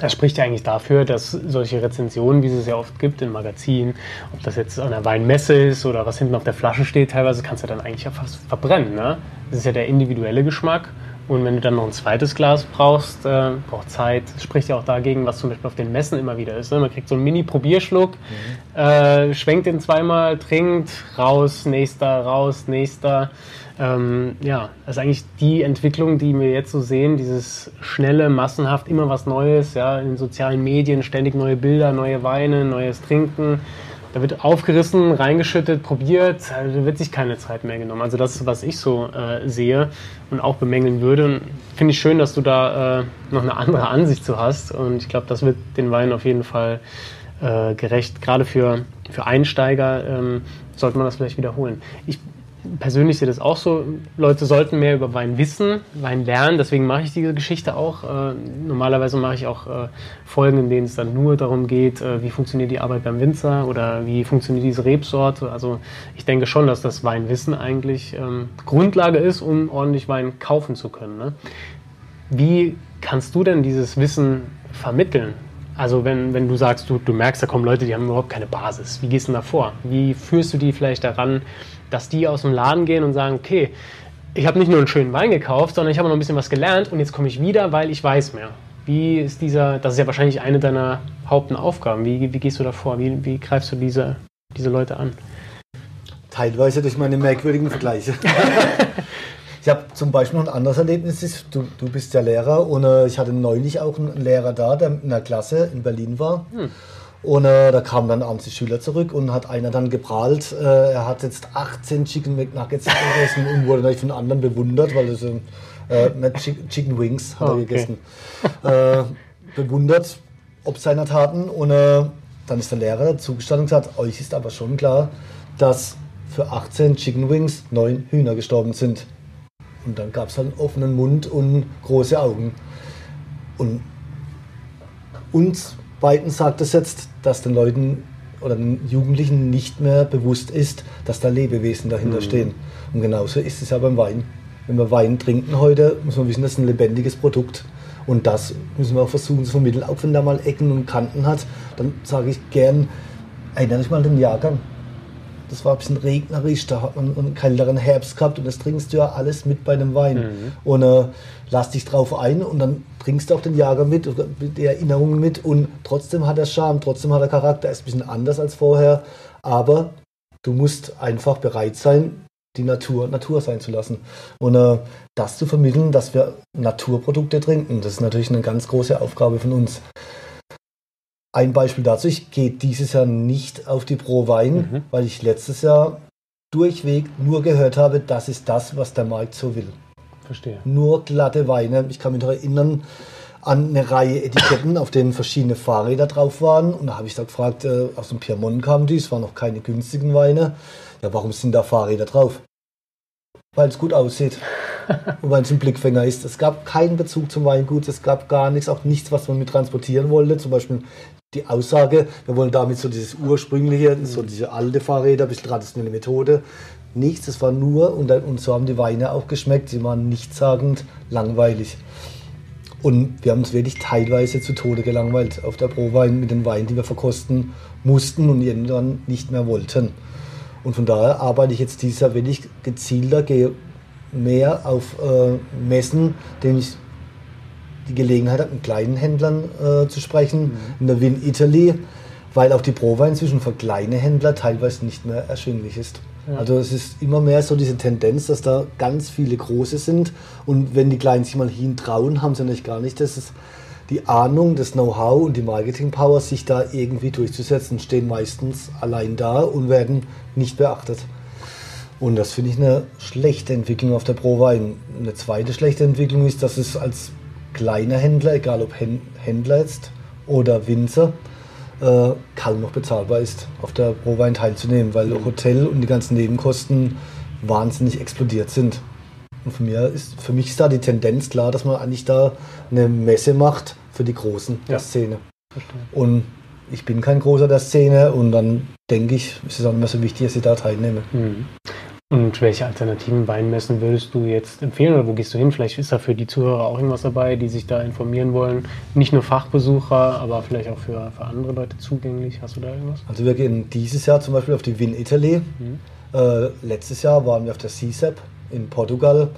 Er spricht ja eigentlich dafür, dass solche Rezensionen, wie es es ja oft gibt in Magazinen, ob das jetzt an der Weinmesse ist oder was hinten auf der Flasche steht, teilweise kannst du dann eigentlich ja fast verbrennen. Ne? Das ist ja der individuelle Geschmack. Und wenn du dann noch ein zweites Glas brauchst, äh, braucht Zeit. Das spricht ja auch dagegen, was zum Beispiel auf den Messen immer wieder ist. Ne? Man kriegt so einen Mini-Probierschluck, mhm. äh, schwenkt den zweimal, trinkt, raus, nächster, raus, nächster. Ähm, ja, das ist eigentlich die Entwicklung, die wir jetzt so sehen, dieses schnelle, massenhaft, immer was Neues, ja, in sozialen Medien, ständig neue Bilder, neue Weine, neues Trinken. Da wird aufgerissen, reingeschüttet, probiert, da wird sich keine Zeit mehr genommen. Also das was ich so äh, sehe und auch bemängeln würde. Finde ich schön, dass du da äh, noch eine andere Ansicht zu hast und ich glaube, das wird den Wein auf jeden Fall äh, gerecht. Gerade für, für Einsteiger ähm, sollte man das vielleicht wiederholen. Ich persönlich sehe das auch so. Leute sollten mehr über Wein wissen, Wein lernen. Deswegen mache ich diese Geschichte auch. Äh, normalerweise mache ich auch äh, Folgen, in denen es dann nur darum geht, äh, wie funktioniert die Arbeit beim Winzer oder wie funktioniert diese Rebsorte. Also ich denke schon, dass das Weinwissen eigentlich ähm, Grundlage ist, um ordentlich Wein kaufen zu können. Ne? Wie kannst du denn dieses Wissen vermitteln? Also wenn, wenn du sagst, du, du merkst, da kommen Leute, die haben überhaupt keine Basis. Wie gehst du da vor? Wie führst du die vielleicht daran, dass die aus dem Laden gehen und sagen, okay, ich habe nicht nur einen schönen Wein gekauft, sondern ich habe noch ein bisschen was gelernt und jetzt komme ich wieder, weil ich weiß mehr. Wie ist dieser, das ist ja wahrscheinlich eine deiner Hauptaufgaben. Wie, wie gehst du da vor? Wie, wie greifst du diese, diese Leute an? Teilweise durch meine merkwürdigen Vergleiche. [laughs] ich habe zum Beispiel noch ein anderes Erlebnis. Du, du bist ja Lehrer und äh, ich hatte neulich auch einen Lehrer da, der in einer Klasse in Berlin war. Hm. Und äh, da kamen dann abends die Schüler zurück und hat einer dann geprahlt, äh, er hat jetzt 18 Chicken McNuggets gegessen und wurde dann von anderen bewundert, weil das sind äh, Chicken Wings hat er okay. gegessen. Äh, bewundert ob seiner Taten und äh, dann ist der Lehrer zugestanden und gesagt, euch ist aber schon klar, dass für 18 Chicken Wings neun Hühner gestorben sind. Und dann gab es halt einen offenen Mund und große Augen. Und uns beiden sagt es jetzt, dass den Leuten oder den Jugendlichen nicht mehr bewusst ist, dass da Lebewesen dahinter mhm. stehen. Und genauso ist es ja beim Wein. Wenn wir Wein trinken heute, muss man wissen, das ist ein lebendiges Produkt. Und das müssen wir auch versuchen zu vermitteln. Auch wenn der mal Ecken und Kanten hat, dann sage ich gern, erinnere dich mal an den Jahrgang. Das war ein bisschen regnerisch, da hat man einen kälteren Herbst gehabt und das trinkst du ja alles mit bei einem Wein. Mhm. Und äh, lass dich drauf ein und dann trinkst du auch den Jager mit, die Erinnerungen mit und trotzdem hat er Charme, trotzdem hat er Charakter, er ist ein bisschen anders als vorher, aber du musst einfach bereit sein, die Natur Natur sein zu lassen. Und äh, das zu vermitteln, dass wir Naturprodukte trinken, das ist natürlich eine ganz große Aufgabe von uns. Ein Beispiel dazu, ich gehe dieses Jahr nicht auf die Pro Wein, mhm. weil ich letztes Jahr durchweg nur gehört habe, das ist das, was der Markt so will. Verstehe. Nur glatte Weine. Ich kann mich noch erinnern an eine Reihe Etiketten, auf denen verschiedene Fahrräder drauf waren. Und da habe ich da gefragt, äh, aus dem Piemont kamen die, es waren noch keine günstigen Weine. Ja, warum sind da Fahrräder drauf? Weil es gut aussieht [laughs] weil es ein Blickfänger ist. Es gab keinen Bezug zum Weingut, es gab gar nichts, auch nichts, was man mit transportieren wollte. Zum Beispiel die Aussage, wir wollen damit so dieses ursprüngliche, so diese alte Fahrräder, bisschen traditionelle Methode. Nichts, es war nur, und, und so haben die Weine auch geschmeckt, sie waren nichtssagend langweilig. Und wir haben uns wirklich teilweise zu Tode gelangweilt auf der Prowein mit den Weinen, die wir verkosten mussten und irgendwann nicht mehr wollten. Und von daher arbeite ich jetzt Jahr wirklich gezielter, gehe mehr auf äh, Messen, denen ich die Gelegenheit habe, mit kleinen Händlern äh, zu sprechen, mhm. in der Win Italy, weil auch die Prowein inzwischen für kleine Händler teilweise nicht mehr erschwinglich ist. Also es ist immer mehr so diese Tendenz, dass da ganz viele große sind und wenn die Kleinen sich mal hintrauen, haben sie natürlich gar nicht das ist die Ahnung, das Know-how und die Marketing-Power, sich da irgendwie durchzusetzen, stehen meistens allein da und werden nicht beachtet. Und das finde ich eine schlechte Entwicklung auf der Pro-Wein. Eine zweite schlechte Entwicklung ist, dass es als kleiner Händler, egal ob Händler jetzt oder Winzer, äh, kaum noch bezahlbar ist, auf der Prowein teilzunehmen, weil mhm. Hotel und die ganzen Nebenkosten wahnsinnig explodiert sind. Und für, mir ist, für mich ist da die Tendenz klar, dass man eigentlich da eine Messe macht für die Großen ja. der Szene. Verstehe. Und ich bin kein Großer der Szene und dann denke ich, ist es auch nicht mehr so wichtig, dass ich da teilnehme. Mhm. Und welche alternativen Weinmessen würdest du jetzt empfehlen oder wo gehst du hin? Vielleicht ist da für die Zuhörer auch irgendwas dabei, die sich da informieren wollen. Nicht nur Fachbesucher, aber vielleicht auch für, für andere Leute zugänglich. Hast du da irgendwas? Also wir gehen dieses Jahr zum Beispiel auf die Win Italy. Mhm. Äh, letztes Jahr waren wir auf der CSEP in Portugal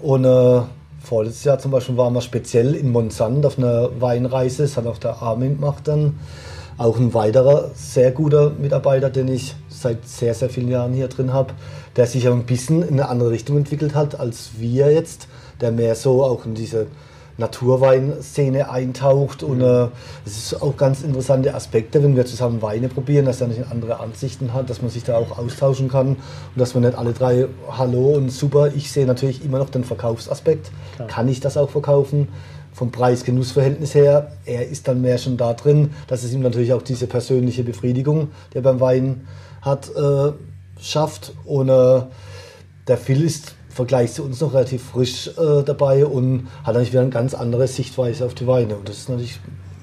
und äh, vorletztes Jahr zum Beispiel waren wir speziell in Monsanto auf einer Weinreise. Das hat auch der Armin gemacht dann. Auch ein weiterer sehr guter Mitarbeiter, den ich seit sehr, sehr vielen Jahren hier drin habe, der sich ein bisschen in eine andere Richtung entwickelt hat als wir jetzt, der mehr so auch in diese Naturweinszene eintaucht und äh, es ist auch ganz interessante Aspekte, wenn wir zusammen Weine probieren, dass er nicht andere Ansichten hat, dass man sich da auch austauschen kann und dass man nicht alle drei Hallo und super, ich sehe natürlich immer noch den Verkaufsaspekt, Klar. kann ich das auch verkaufen? Vom Preis-Genuss-Verhältnis her, er ist dann mehr schon da drin, dass es ihm natürlich auch diese persönliche Befriedigung, die er beim Wein hat, äh, schafft und äh, der Phil ist Vergleich zu uns noch relativ frisch äh, dabei und hat natürlich wieder eine ganz andere Sichtweise auf die Weine. Und das ist natürlich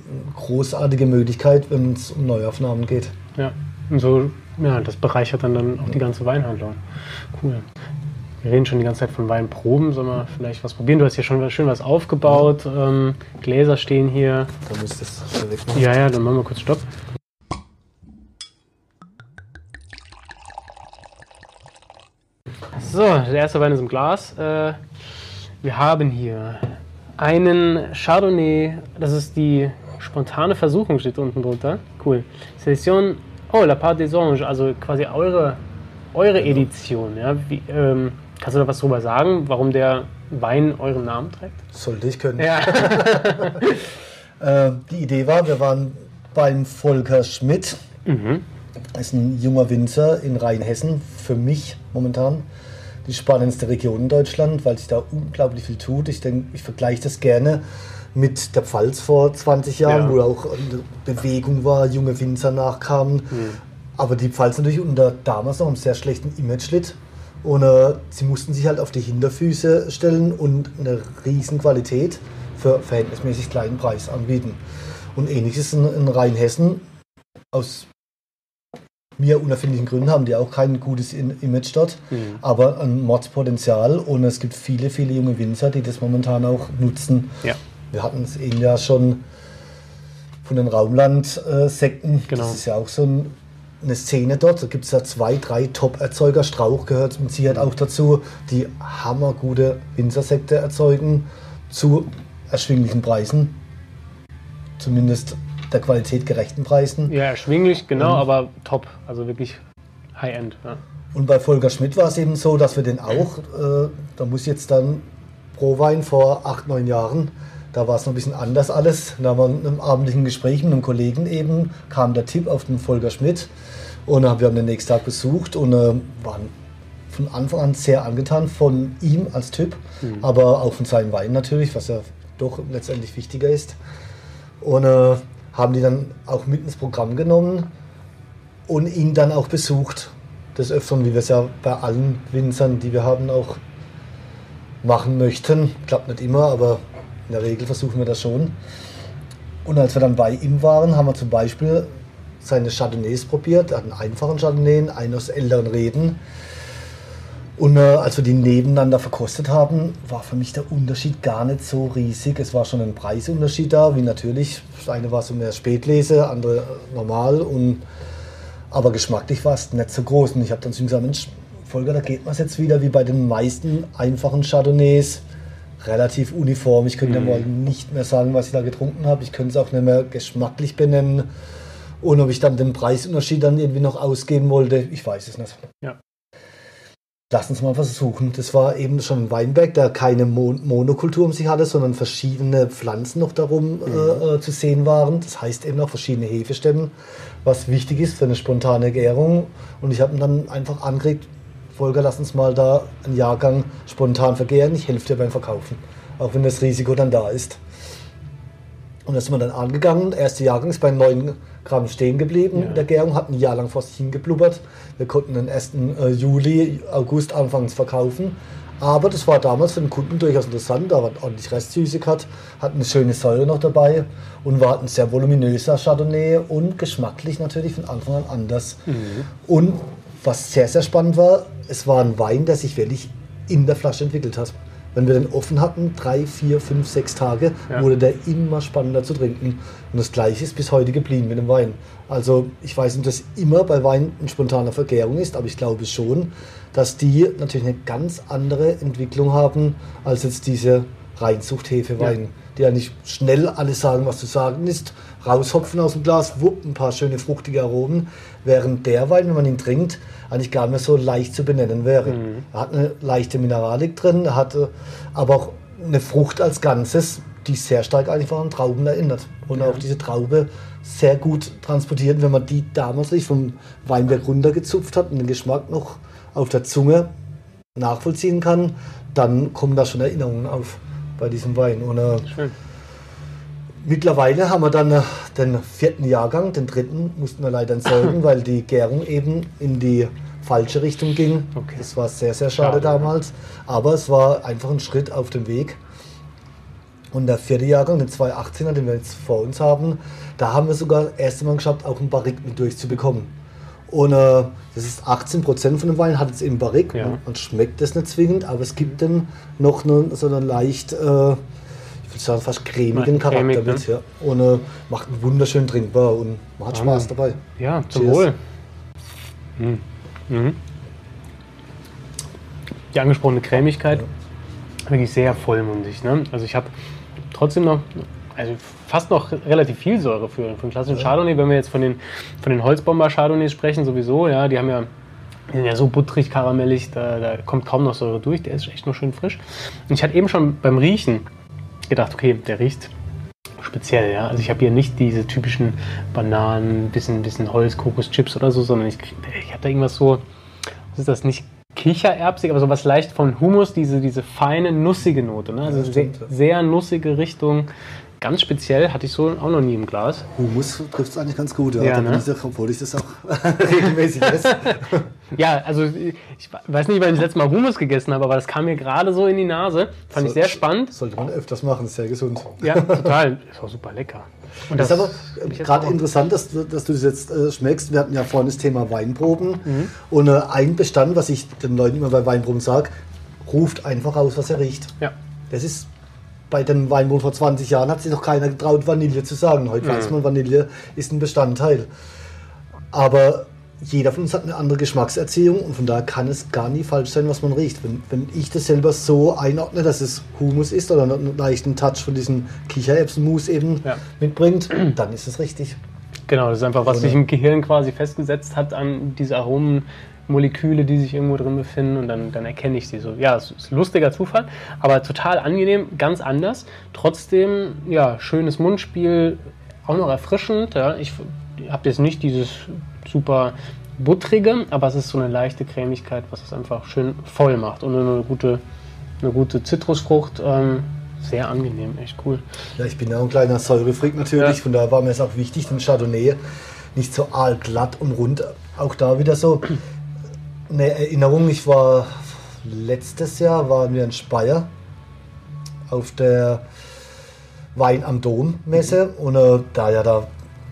eine großartige Möglichkeit, wenn es um Neuaufnahmen geht. Ja, und so, ja, das bereichert dann, dann auch die ganze Weinhandlung. Cool. Wir reden schon die ganze Zeit von Weinproben. Sollen wir vielleicht was probieren? Du hast hier schon schön was aufgebaut. Ähm, Gläser stehen hier. Da muss das wegmachen. Ja, ja, dann machen wir kurz Stopp. So, der erste Wein ist im Glas. Äh, wir haben hier einen Chardonnay, das ist die spontane Versuchung, steht unten drunter. Cool. Selection, oh, La Part des Anges, also quasi eure, eure Edition. Ja? Wie, ähm, kannst du da was drüber sagen, warum der Wein euren Namen trägt? Sollte ich können. Ja. [laughs] äh, die Idee war, wir waren beim Volker Schmidt. Mhm. ist ein junger Winzer in Rheinhessen, für mich momentan die spannendste Region in Deutschland, weil sich da unglaublich viel tut. Ich denke, ich vergleiche das gerne mit der Pfalz vor 20 Jahren, ja. wo auch eine Bewegung war, junge Winzer nachkamen. Mhm. Aber die Pfalz natürlich unter damals noch einem sehr schlechten Image litt. Und äh, sie mussten sich halt auf die Hinterfüße stellen und eine riesen Qualität für verhältnismäßig kleinen Preis anbieten. Und ähnliches in, in Rheinhessen aus mir unerfindlichen Gründen haben die auch kein gutes Image dort, mhm. aber ein Mordspotenzial und es gibt viele, viele junge Winzer, die das momentan auch nutzen. Ja. Wir hatten es eben ja schon von den Raumland-Sekten. Genau. Das ist ja auch so ein, eine Szene dort. Da gibt es ja zwei, drei Top-Erzeuger. Strauch gehört mit Sicherheit auch dazu, die hammergute Winzersekte erzeugen zu erschwinglichen Preisen. Zumindest der Qualität gerechten Preisen. Ja, erschwinglich, genau, mhm. aber top. Also wirklich High-End. Ja. Und bei Volker Schmidt war es eben so, dass wir den auch, äh, da muss jetzt dann pro Wein vor acht, neun Jahren, da war es noch ein bisschen anders alles. Da war in einem abendlichen Gespräch mit einem Kollegen eben, kam der Tipp auf den Volker Schmidt und wir haben den nächsten Tag besucht und äh, waren von Anfang an sehr angetan von ihm als Typ, mhm. aber auch von seinem Wein natürlich, was ja doch letztendlich wichtiger ist. Und äh, haben die dann auch mit ins Programm genommen und ihn dann auch besucht. Des Öfteren, wie wir es ja bei allen Winzern, die wir haben, auch machen möchten. Klappt nicht immer, aber in der Regel versuchen wir das schon. Und als wir dann bei ihm waren, haben wir zum Beispiel seine Chardonnays probiert. Er hat einen einfachen Chardonnay, einen aus älteren Reden. Und äh, als wir die nebeneinander verkostet haben, war für mich der Unterschied gar nicht so riesig. Es war schon ein Preisunterschied da, wie natürlich. Das eine war so mehr Spätlese, andere normal. Und, aber geschmacklich war es nicht so groß. Und ich habe dann zu ihm gesagt, Mensch, Volker, da geht man es jetzt wieder wie bei den meisten einfachen Chardonnays. Relativ uniform. Ich könnte mhm. mal nicht mehr sagen, was ich da getrunken habe. Ich könnte es auch nicht mehr geschmacklich benennen. Und ob ich dann den Preisunterschied dann irgendwie noch ausgeben wollte, ich weiß es nicht. Ja. Lass uns mal versuchen. Das war eben schon ein Weinberg, der keine Mon Monokultur um sich hatte, sondern verschiedene Pflanzen noch darum mhm. äh, zu sehen waren. Das heißt eben auch verschiedene Hefestämme, was wichtig ist für eine spontane Gärung. Und ich habe ihn dann einfach angeregt, Volker, lass uns mal da einen Jahrgang spontan vergären. Ich helfe dir beim Verkaufen, auch wenn das Risiko dann da ist. Und das sind wir dann angegangen. Der erste Jahrgang ist bei 9 Gramm stehen geblieben ja. der Gärung, hat ein Jahr lang vor sich hingeblubbert. Wir konnten den 1. Äh, Juli, August anfangs verkaufen. Aber das war damals für den Kunden durchaus interessant, da war ordentlich Restsüße hat, hat eine schöne Säure noch dabei und war ein sehr voluminöser Chardonnay und geschmacklich natürlich von Anfang an anders. Mhm. Und was sehr, sehr spannend war, es war ein Wein, der sich wirklich in der Flasche entwickelt hat. Wenn wir den offen hatten, drei, vier, fünf, sechs Tage, ja. wurde der immer spannender zu trinken. Und das Gleiche ist bis heute geblieben mit dem Wein. Also ich weiß nicht, dass immer bei Wein eine spontane Vergärung ist, aber ich glaube schon, dass die natürlich eine ganz andere Entwicklung haben als jetzt diese Reinzuchthefewein, ja. die ja nicht schnell alles sagen, was zu sagen ist, raushopfen aus dem Glas, wupp, ein paar schöne fruchtige Aromen, während der Wein, wenn man ihn trinkt, eigentlich gar nicht so leicht zu benennen wäre. Mhm. Er hat eine leichte Mineralik drin, er hat aber auch eine Frucht als Ganzes, die sehr stark eigentlich an Trauben erinnert. Und ja. auch diese Traube sehr gut transportiert, wenn man die damals nicht vom Weinberg runtergezupft hat und den Geschmack noch auf der Zunge nachvollziehen kann, dann kommen da schon Erinnerungen auf bei diesem Wein. Und, äh, Schön. Mittlerweile haben wir dann äh, den vierten Jahrgang, den dritten mussten wir leider entsorgen, [laughs] weil die Gärung eben in die falsche Richtung ging. Okay. Das war sehr, sehr schade, schade damals. Aber es war einfach ein Schritt auf dem Weg. Und der vierte Jahrgang, den 218er, den wir jetzt vor uns haben, da haben wir sogar das erste Mal geschafft, auch einen Barrik mit durchzubekommen. Und äh, das ist 18% von dem Wein, hat jetzt eben Barrik. Ja. Man, man, schmeckt das nicht zwingend, aber es gibt dann noch eine, so eine leicht äh, würde sagen, fast cremigen Charakter cremig, mit. Ne? Ja. Und äh, macht einen wunderschön trinkbar und man hat Spaß dabei. Ja, zum Cheers. Wohl. Mhm. Mhm. Die angesprochene Cremigkeit, ja. wirklich sehr vollmundig. Ne? Also ich habe trotzdem noch, also fast noch relativ viel Säure für, für einen klassischen ja. Chardonnay, wenn wir jetzt von den, von den Holzbomber Chardonnays sprechen, sowieso, ja, die haben ja die sind ja so butterig, karamellig, da, da, kommt kaum noch Säure durch, der ist echt nur schön frisch. Und ich hatte eben schon beim Riechen gedacht, okay, der riecht speziell, ja. Also ich habe hier nicht diese typischen Bananen, bisschen, bisschen Holz, Kokoschips oder so, sondern ich, ich habe da irgendwas so, was ist das, nicht Kichererbsig, aber so was leicht von Humus, diese, diese feine, nussige Note. Ne? Also ja, sehr, sehr nussige Richtung, ganz speziell hatte ich so auch noch nie im Glas. Humus trifft es eigentlich ganz gut, ja. ja ne? ich, obwohl ich das auch [laughs] regelmäßig esse. [laughs] ja, also ich weiß nicht, wann ich das letzte Mal Humus gegessen habe, aber das kam mir gerade so in die Nase. Fand so, ich sehr spannend. Sollte man öfters machen, ist sehr gesund. Ja, total. Ist auch super lecker. Und das, das ist aber gerade interessant, dass, dass, du das jetzt äh, schmeckst. Wir hatten ja vorhin das Thema Weinproben. Mhm. Und äh, ein Bestand, was ich den Leuten immer bei Weinproben sage, ruft einfach aus, was er riecht. Ja. Das ist bei dem Weinbund vor 20 Jahren hat sich noch keiner getraut, Vanille zu sagen. Heute mhm. weiß man, Vanille ist ein Bestandteil. Aber jeder von uns hat eine andere Geschmackserziehung und von daher kann es gar nie falsch sein, was man riecht. Wenn, wenn ich das selber so einordne, dass es Humus ist oder einen leichten Touch von diesem Kichererbsenmus eben ja. mitbringt, dann ist es richtig. Genau, das ist einfach, was sich im Gehirn quasi festgesetzt hat an diese Aromen, Moleküle, die sich irgendwo drin befinden und dann, dann erkenne ich sie so. Ja, es ist ein lustiger Zufall, aber total angenehm, ganz anders. Trotzdem, ja, schönes Mundspiel, auch noch erfrischend. Ja. Ich habe jetzt nicht dieses super buttrige, aber es ist so eine leichte Cremigkeit, was es einfach schön voll macht und eine gute, eine gute Zitrusfrucht. Ähm, sehr angenehm, echt cool. Ja, ich bin ja ein kleiner Säurefreak natürlich, ja. von daher war mir es auch wichtig, den Chardonnay nicht so aalglatt und rund. Auch da wieder so eine Erinnerung, ich war letztes Jahr, waren wir in Speyer auf der Wein am Dom Messe und äh, da ja da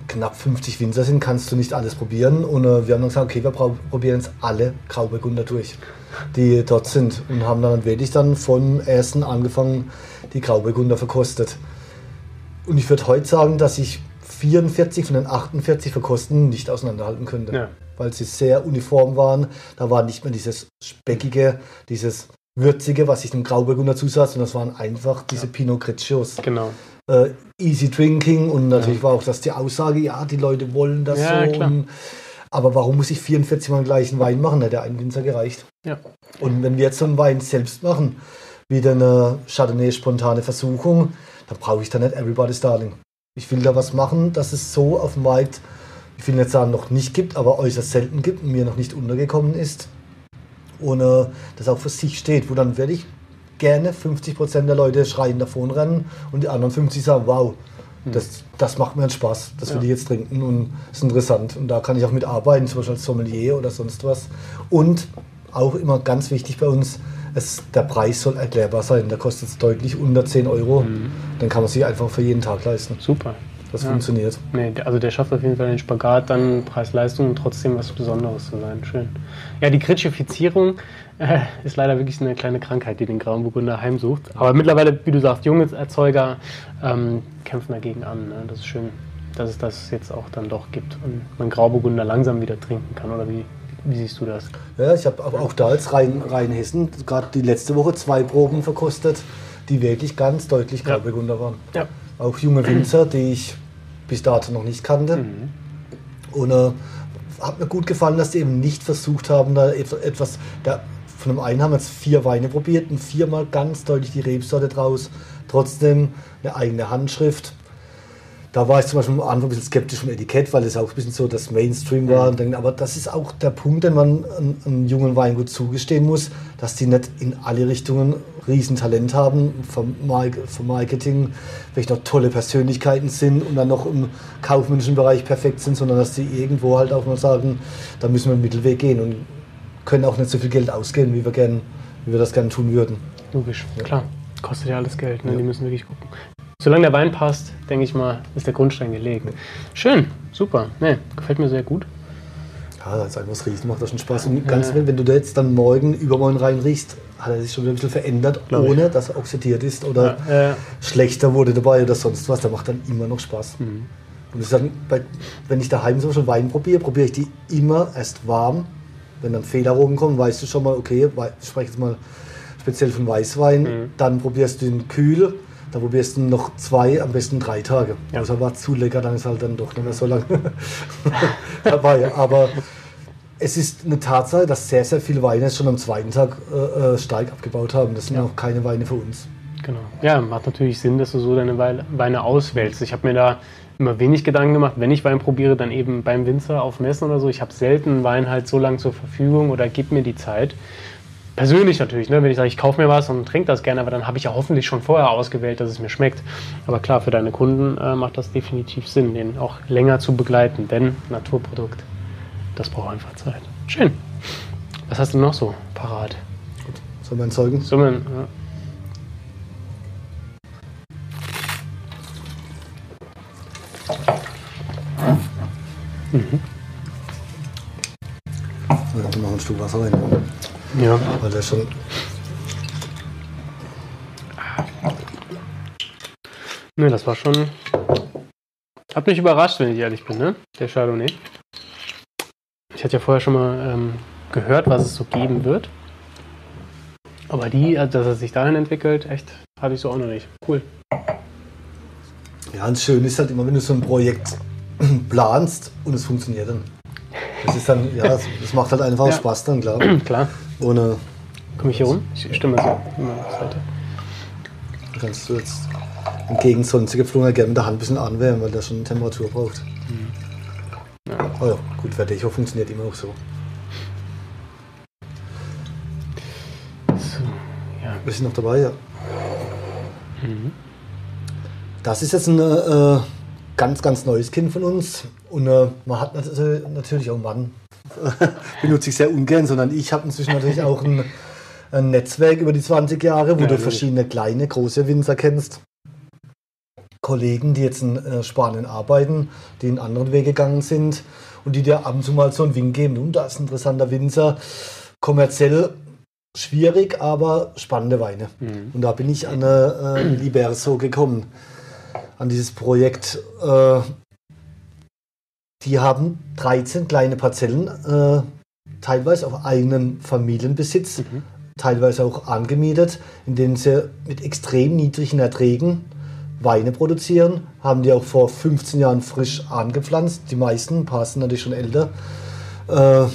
knapp 50 Winzer sind, kannst du nicht alles probieren. Und äh, wir haben dann gesagt, okay, wir probieren jetzt alle Grauburgunder durch, die dort sind. Und haben dann wirklich dann vom ersten angefangen, die Grauburgunder verkostet. Und ich würde heute sagen, dass ich 44 von den 48 Verkosten nicht auseinanderhalten könnte. Ja. Weil sie sehr uniform waren. Da war nicht mehr dieses Speckige, dieses Würzige, was sich dem Grauburgunder zusatz, sondern das waren einfach diese ja. Pinot Grigios. Genau äh, easy drinking und natürlich ja. war auch das die Aussage, ja, die Leute wollen das ja, so. Und, aber warum muss ich 44 Mal den gleichen Wein machen? Hätte ein Winzer gereicht. Ja. Und wenn wir jetzt so einen Wein selbst machen, wie eine Chardonnay spontane Versuchung, dann brauche ich da nicht Everybody's Darling. Ich will da was machen, dass es so auf dem Markt, ich will nicht sagen, noch nicht gibt, aber äußerst selten gibt und mir noch nicht untergekommen ist. Und äh, das auch für sich steht, wo dann werde ich gerne 50% der Leute schreien davon rennen und die anderen 50 sagen, wow, hm. das, das macht mir einen Spaß, das will ja. ich jetzt trinken und ist interessant. Und da kann ich auch mitarbeiten, zum Beispiel als Sommelier oder sonst was. Und auch immer ganz wichtig bei uns, es, der Preis soll erklärbar sein. Der kostet es deutlich unter 10 Euro. Mhm. Dann kann man sich einfach für jeden Tag leisten. Super. Das ja. funktioniert. Nee, also der schafft auf jeden Fall den Spagat, dann Preis-Leistung und trotzdem was Besonderes zu sein. Schön. Ja, die Kritschifizierung äh, ist leider wirklich eine kleine Krankheit, die den Grauen Burgunder heimsucht. Aber mittlerweile, wie du sagst, junge Erzeuger ähm, kämpfen dagegen an. Ne? Das ist schön, dass es das jetzt auch dann doch gibt und man Grauburgunder langsam wieder trinken kann. Oder wie, wie siehst du das? Ja, ich habe auch da als Rhein, Rheinhessen gerade die letzte Woche zwei Proben verkostet, die wirklich ganz deutlich Grauburgunder waren. Ja. Auch junge Winzer, die ich bis dato noch nicht kannte. Mhm. Und äh, hat mir gut gefallen, dass die eben nicht versucht haben, da etwas. Da, von dem einen haben wir jetzt vier Weine probiert und viermal ganz deutlich die Rebsorte draus. Trotzdem eine eigene Handschrift. Da war ich zum Beispiel am Anfang ein bisschen skeptisch vom Etikett, weil es auch ein bisschen so das Mainstream war. Mhm. Aber das ist auch der Punkt, den man einem jungen Weingut zugestehen muss, dass die nicht in alle Richtungen Riesentalent haben, vom, vom Marketing, vielleicht noch tolle Persönlichkeiten sind und dann noch im kaufmännischen Bereich perfekt sind, sondern dass die irgendwo halt auch mal sagen, da müssen wir einen Mittelweg gehen und können auch nicht so viel Geld ausgeben, wie wir, gern, wie wir das gerne tun würden. Logisch, ja. klar. Kostet ja alles Geld, ne? Ja. die müssen wirklich gucken. Solange der Wein passt, denke ich mal, ist der Grundstein gelegt. Schön, super. Nee, gefällt mir sehr gut. Ja, das ist einfach das Riechen macht das schon Spaß. Und ganz ja. wenn du da jetzt dann morgen, übermorgen rein riechst, hat er sich schon ein bisschen verändert, Glaube ohne ich. dass er oxidiert ist oder ja, ja. schlechter wurde dabei oder sonst was. Der macht dann immer noch Spaß. Mhm. Und ich sage, wenn ich daheim so schon Wein probiere, probiere ich die immer erst warm. Wenn dann Fehlaromen kommen, weißt du schon mal, okay, ich spreche jetzt mal speziell von Weißwein. Mhm. Dann probierst du ihn kühl. Da probierst du noch zwei, am besten drei Tage. Ja. Also war zu lecker, dann ist halt dann doch nicht mehr so lange [laughs] dabei. Aber es ist eine Tatsache, dass sehr, sehr viele Weine schon am zweiten Tag äh, äh, stark abgebaut haben. Das sind ja. auch keine Weine für uns. Genau. Ja, macht natürlich Sinn, dass du so deine Weine auswählst. Ich habe mir da immer wenig Gedanken gemacht, wenn ich Wein probiere, dann eben beim Winzer auf Messen oder so. Ich habe selten Wein halt so lange zur Verfügung oder gib mir die Zeit. Persönlich natürlich, ne? wenn ich sage, ich kaufe mir was und trinke das gerne, aber dann habe ich ja hoffentlich schon vorher ausgewählt, dass es mir schmeckt. Aber klar, für deine Kunden äh, macht das definitiv Sinn, den auch länger zu begleiten, denn Naturprodukt das braucht einfach Zeit. Schön. Was hast du noch so parat? Gut. Sollen wir entzeugen? Sollen wir, ja. Mhm. So, wir ein Stück Wasser rein. Ja. Weil der schon. Ne, das war schon. Hat mich überrascht, wenn ich ehrlich bin, ne? Der Chardonnay. Ich hatte ja vorher schon mal ähm, gehört, was es so geben wird. Aber die, also, dass es sich dahin entwickelt, echt, hatte ich so auch noch nicht. Cool. Ja, und schön ist halt immer, wenn du so ein Projekt [clears throat] planst und es funktioniert dann. Das ist dann, ja, das macht halt einfach Ja. Spaß dann, klar. [clears throat] Klar. Ohne Komm ich hier rum? Ich stimme so. Kannst du jetzt entgegen sonstige Pflungen gerne mit der Hand ein bisschen anwärmen, weil der schon Temperatur braucht. Ja. Oh ja, gut, Verdecho funktioniert immer auch so. So, ja. Bist du noch dabei? Ja. Mhm. Das ist jetzt ein äh, ganz, ganz neues Kind von uns. Und äh, man hat nat- natürlich auch einen Mann, [laughs] benutze ich sehr ungern, sondern ich habe inzwischen natürlich auch ein, ein Netzwerk über die 20 Jahre, wo Ja, du verschiedene kleine, große Winzer kennst. Kollegen, die jetzt in äh, Spanien arbeiten, die einen anderen Weg gegangen sind und die dir ab und zu mal so einen Wink geben. Und da ist ein interessanter Winzer. Kommerziell schwierig, aber spannende Weine. Mhm. Und da bin ich an äh, äh, Liberso gekommen, an dieses Projekt. Äh, die haben 13 kleine Parzellen, äh, teilweise auf eigenen Familienbesitz, Mhm. teilweise auch angemietet, in denen sie mit extrem niedrigen Erträgen Weine produzieren. Haben die auch vor 15 Jahren frisch angepflanzt. Die meisten, ein paar sind natürlich schon älter. Äh,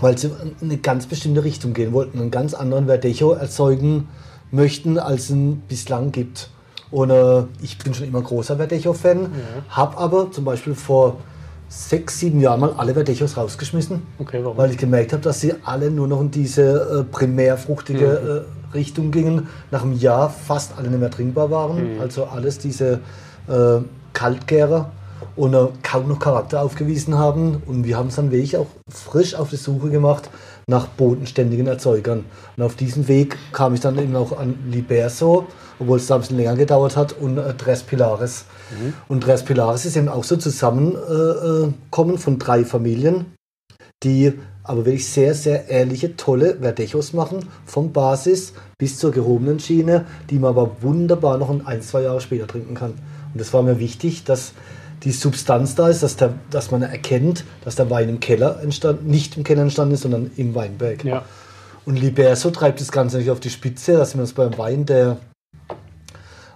weil sie in eine ganz bestimmte Richtung gehen wollten, einen ganz anderen Verdecho erzeugen möchten, als es ihn bislang gibt. Und äh, ich bin schon immer großer Verdecho-Fan, habe aber zum Beispiel vor sechs, sieben Jahren mal alle Verdechos rausgeschmissen, Okay, weil ich gemerkt habe, dass sie alle nur noch in diese äh, primärfruchtige äh, Richtung gingen. Nach einem Jahr fast alle nicht mehr trinkbar waren. Also alles diese äh, Kaltgärer und äh, kaum noch Charakter aufgewiesen haben. Und wir haben es dann wirklich auch frisch auf die Suche gemacht nach bodenständigen Erzeugern. Und auf diesem Weg kam ich dann eben auch an Liberso, obwohl es da ein bisschen länger gedauert hat, und äh, Tres Pilares. Und Tres Pilares ist eben auch so Zusammenkommen äh, kommen von drei Familien, die aber wirklich sehr, sehr ehrliche, tolle Verdechos machen, vom Basis bis zur gehobenen Schiene, die man aber wunderbar noch ein, zwei Jahre später trinken kann. Und das war mir wichtig, dass die Substanz da ist, dass, der, dass man erkennt, dass der Wein im Keller entstanden, nicht im Keller entstanden ist, sondern im Weinberg. Ja. Und Liberso treibt das Ganze nicht auf die Spitze. Da sind wir uns beim Wein, der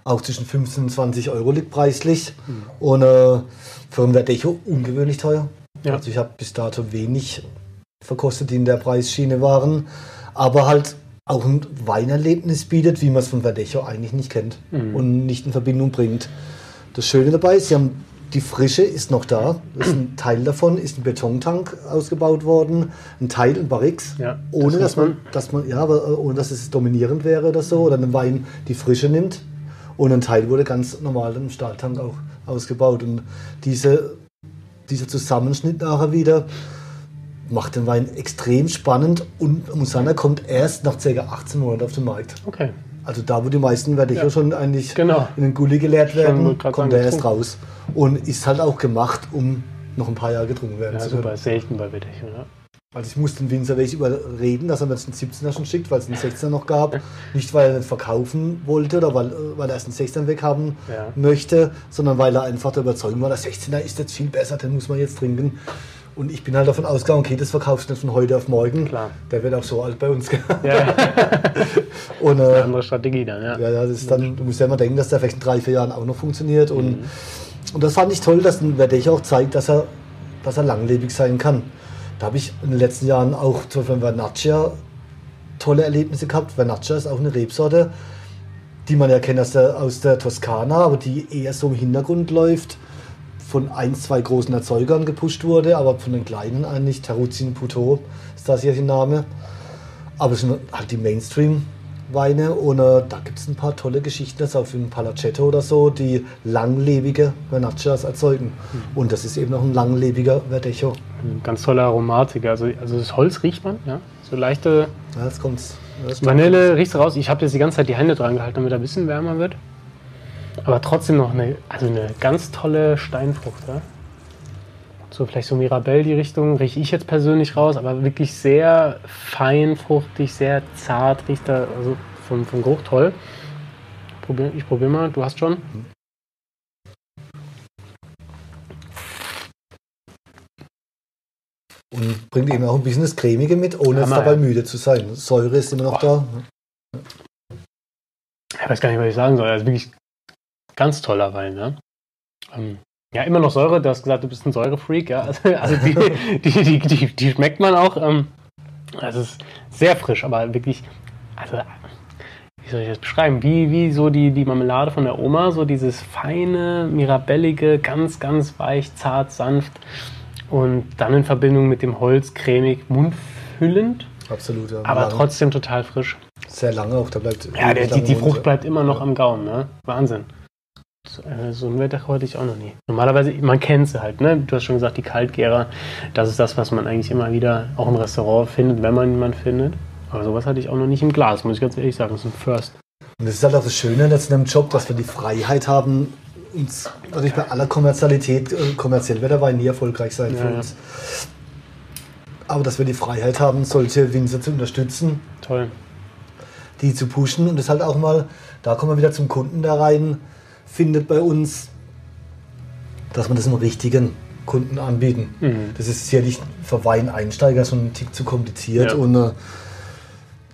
auch zwischen 15 und 20 Euro liegt preislich. Und äh, für ein Verdecho ungewöhnlich teuer. Ja. Also ich habe bis dato wenig verkostet, die in der Preisschiene waren. Aber halt auch ein Weinerlebnis bietet, wie man es von Verdecho eigentlich nicht kennt und nicht in Verbindung bringt. Das Schöne dabei ist, sie haben die Frische ist noch da. Ist ein [clears throat] Teil davon ist ein Betontank ausgebaut worden, ein Teil ein Barrix, Ja, ohne das dass man, dass man, ja, äh, ohne dass es dominierend wäre oder so, oder ein Wein die Frische nimmt. Und ein Teil wurde ganz normal im Stahltank auch ausgebaut. Und diese, dieser Zusammenschnitt nachher wieder macht den Wein extrem spannend und er kommt erst nach ca. 18 Monaten auf den Markt. Okay. Also da, wo die meisten Verdecho Ja. schon eigentlich Genau. in den Gully geleert werden, kommt er erst raus. Und ist halt auch gemacht, um noch ein paar Jahre getrunken werden Ja, zu können. super. Selten bei Wettechen, ja. Also ich musste den Winzer wirklich überreden, dass er mir jetzt einen 17er schon schickt, weil es einen 16er noch gab. [laughs] Nicht, weil er nicht verkaufen wollte oder weil, äh, weil er erst einen 16er weghaben Ja. möchte, sondern weil er einfach der Überzeugung war, der 16er ist jetzt viel besser, den muss man jetzt trinken. Und ich bin halt davon ausgegangen, okay, das verkaufst du nicht von heute auf morgen. Klar. Der wird auch so alt bei uns. Ja, [laughs] Und äh, eine andere Strategie dann, ja. ja, ja, das ist dann, du musst ja immer denken, dass der vielleicht in drei, vier Jahren auch noch funktioniert. Und, Mhm. und das fand ich toll, dass ein Verdech auch zeigt, dass er, dass er langlebig sein kann. Da habe ich in den letzten Jahren auch zum Beispiel bei Vernaccia tolle Erlebnisse gehabt. Vernaccia ist auch eine Rebsorte, die man ja kennt aus der, aus der Toskana, aber die eher so im Hintergrund läuft, von ein, zwei großen Erzeugern gepusht wurde, aber von den kleinen eigentlich, Teruzin Puto ist das hier der Name. Aber es sind halt die Mainstream-Weine und da gibt es ein paar tolle Geschichten, jetzt auch für ein Palacetto oder so, die langlebige Vernaccias erzeugen. Und das ist eben auch ein langlebiger Verdecho. Ganz tolle Aromatik. Also, also das Holz riecht man, ja. So leichte Ja, jetzt kommt's. Das Vanille riechst du raus. Ich habe jetzt die ganze Zeit die Hände dran gehalten, damit er ein bisschen wärmer wird. Aber trotzdem noch eine, also eine ganz tolle Steinfrucht. Ja? So vielleicht so Mirabelle die Richtung rieche ich jetzt persönlich raus, aber wirklich sehr feinfruchtig, sehr zart riecht er, also vom, vom Geruch toll. Probier, ich probiere mal, du hast schon. Und bringt eben auch ein bisschen das Cremige mit, ohne jetzt Hammer, dabei ja. müde zu sein. Säure ist immer noch da. Ich weiß gar nicht, was ich sagen soll. Also wirklich ganz toller Wein. Ja? Ähm, Ja, immer noch Säure. Du hast gesagt, du bist ein Säurefreak. Ja? Also, also die, [laughs] die, die, die, die schmeckt man auch. Ähm, also es ist sehr frisch, aber wirklich, also wie soll ich das beschreiben? Wie, wie so die, die Marmelade von der Oma, so dieses feine, mirabellige, ganz, ganz weich, zart, sanft und dann in Verbindung mit dem Holz cremig, mundfüllend. Absolut, ja. Aber Lange. trotzdem total frisch. Sehr lange auch, da bleibt. Ja, der, die, die Frucht bleibt immer noch Ja. am Gaumen, ne? Wahnsinn. So, äh, So ein Wetter hatte ich auch noch nie. Normalerweise, man kennt sie halt, ne? Du hast schon gesagt, die Kaltgärer, das ist das, was man eigentlich immer wieder auch im Restaurant findet, wenn man jemanden findet. Aber sowas hatte ich auch noch nicht im Glas, muss ich ganz ehrlich sagen. Das ist ein First. Und das ist halt auch das Schöne in dem Job, dass wir die Freiheit haben, uns natürlich bei aller Kommerzialität, äh, kommerziell wird der Wein nie erfolgreich sein Ja, für ja. uns. Aber dass wir die Freiheit haben, solche Winzer zu unterstützen, Toll. die zu pushen und das halt auch mal, da kommen wir wieder zum Kunden da rein, findet bei uns, dass man das einem richtigen Kunden anbieten. Mhm. Das ist sicherlich für Weineinsteiger so ein Tick zu kompliziert Ja. und äh,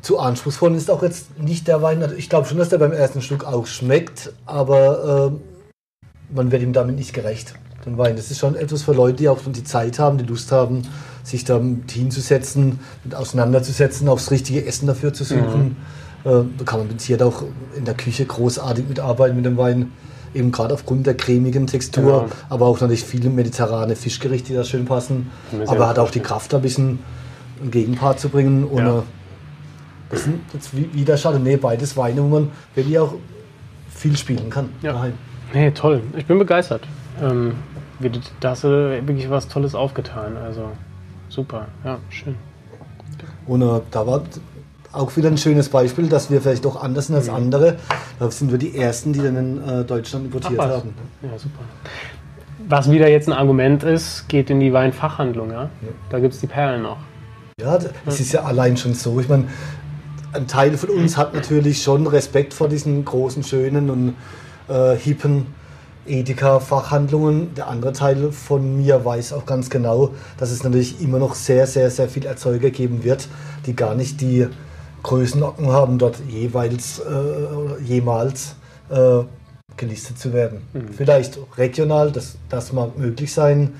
zu anspruchsvoll ist auch jetzt nicht der Wein. Also Ich glaube schon, dass der beim ersten Schluck auch schmeckt, aber äh, man wird ihm damit nicht gerecht. Den Wein. Das ist schon etwas für Leute, die auch die Zeit haben, die Lust haben, sich damit hinzusetzen, mit auseinanderzusetzen, aufs richtige Essen dafür zu suchen. Äh, da kann man mit Sicherheit auch in der Küche großartig mitarbeiten mit dem Wein. Eben gerade aufgrund der cremigen Textur, Genau. aber auch natürlich viele mediterrane Fischgerichte, die da schön passen. Aber auch hat auch die. Kraft, da ein bisschen einen Gegenpart zu bringen. Und Ja. das sind jetzt wie, wie der Chardonnay beides Weine, wo man wirklich auch viel spielen kann. Ja. daheim. Nee, toll. Ich bin begeistert. Ähm, da hast du wirklich was Tolles aufgetan. Also super. Ja, schön. Und äh, da war auch wieder ein schönes Beispiel, dass wir vielleicht doch anders sind als andere. Da sind wir die Ersten, die dann in äh, Deutschland importiert Ach haben. Ja, super. Was wieder jetzt ein Argument ist, geht in die Weinfachhandlung. Ja? Da gibt es die Perlen noch. Ja, d- es ist ja allein schon so. Ich meine, ein Teil von uns hat natürlich schon Respekt vor diesen großen, schönen und äh, hippen Edeka-Fachhandlungen. Der andere Teil von mir weiß auch ganz genau, dass es natürlich immer noch sehr, sehr, sehr viel Erzeuger geben wird, die gar nicht die Größenordnung haben, dort jeweils, äh, jemals äh, gelistet zu werden. Vielleicht regional, das, das mag möglich sein,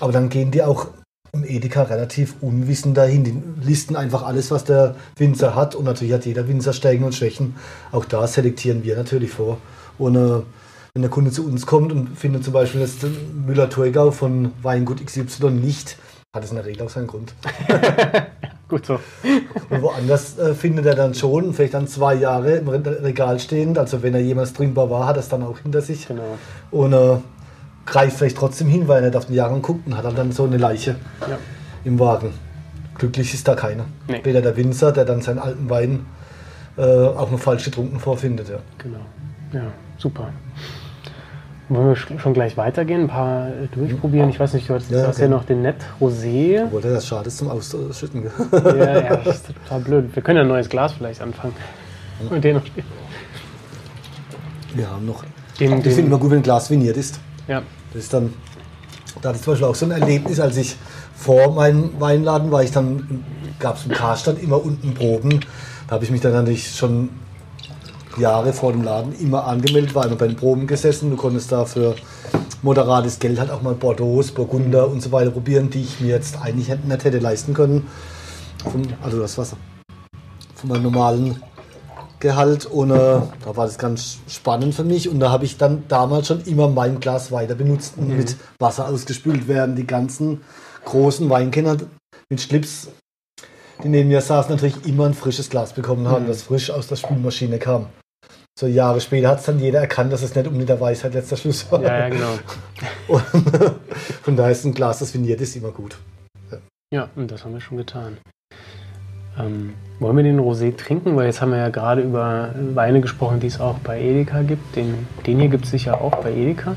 aber dann gehen die auch im Edeka relativ unwissend dahin. Die listen einfach alles, was der Winzer hat. Und natürlich hat jeder Winzer Stärken und Schwächen. Auch da selektieren wir natürlich vor. Und äh, wenn der Kunde zu uns kommt und findet zum Beispiel das Müller-Thurgau von Weingut XY nicht, hat es in der Regel auch seinen Grund. [laughs] Gut so. Und woanders äh, findet er dann schon, vielleicht dann zwei Jahre im Re- Regal stehend. Also wenn er jemals trinkbar war, hat er es dann auch hinter sich. Genau. Und äh, greift vielleicht trotzdem hin, weil er nicht auf den Jahren guckt und hat dann, dann so eine Leiche Ja. im Wagen. Glücklich ist da keiner. Nee. Weder der Winzer, der dann seinen alten Wein äh, auch noch falsch getrunken vorfindet. Ja. Genau. Ja, super. Wollen wir sch- schon gleich weitergehen? Ein paar äh, durchprobieren? Ich weiß nicht, du hast, Ja, hast ja noch den Net Rosé. Obwohl das schade ist zum Ausschütten. Ja, ja, [laughs] das ist total blöd. Wir können ja ein neues Glas vielleicht anfangen. Und den noch stehen. Wir haben noch. Den- ich finde immer gut, wenn ein Glas viniert ist. Ja, Das ist dann, da hatte ich zum Beispiel auch so ein Erlebnis, als ich vor meinem Weinladen war, ich dann, gab es im Karstadt immer unten Proben. Da habe ich mich dann natürlich schon Jahre vor dem Laden immer angemeldet, war immer bei den Proben gesessen. Du konntest da für moderates Geld halt auch mal Bordeaux, Burgunder und so weiter probieren, die ich mir jetzt eigentlich nicht hätte leisten können. Vom, also das Wasser. Von meinem normalen Gehalt und äh, da war das ganz spannend für mich und da habe ich dann damals schon immer mein Glas weiter benutzt und mit Wasser ausgespült werden. Die ganzen großen Weinkenner mit Schlips, die neben mir saßen, natürlich immer ein frisches Glas bekommen haben, das frisch aus der Spülmaschine kam. So Jahre später hat es dann jeder erkannt, dass es nicht um mit der Weisheit letzter Schluss war. ja, ja genau. [laughs] Und von daher ist ein Glas, das viniert ist, immer gut. Ja, und das haben wir schon getan. Ähm, wollen wir den Rosé trinken? Weil jetzt haben wir ja gerade über Weine gesprochen, die es auch bei Edeka gibt. Den, den hier gibt es sicher auch bei Edeka.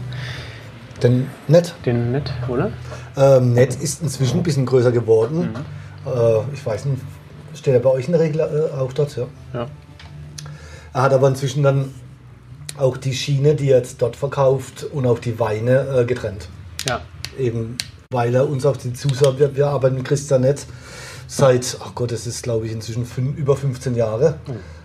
Denn nett. Den Net, oder? Ähm, Nett ist inzwischen ein bisschen größer geworden. Äh, ich weiß nicht, steht er bei euch in der Regel äh, auch dort? Ja. Ja. Er hat aber inzwischen dann auch die Schiene, die er jetzt dort verkauft und auch die Weine äh, getrennt. Ja. Eben weil er uns auch die Zusage, wir, wir arbeiten mit Christian Nett seit, ach Gott, das ist glaube ich inzwischen fün- über 15 Jahre.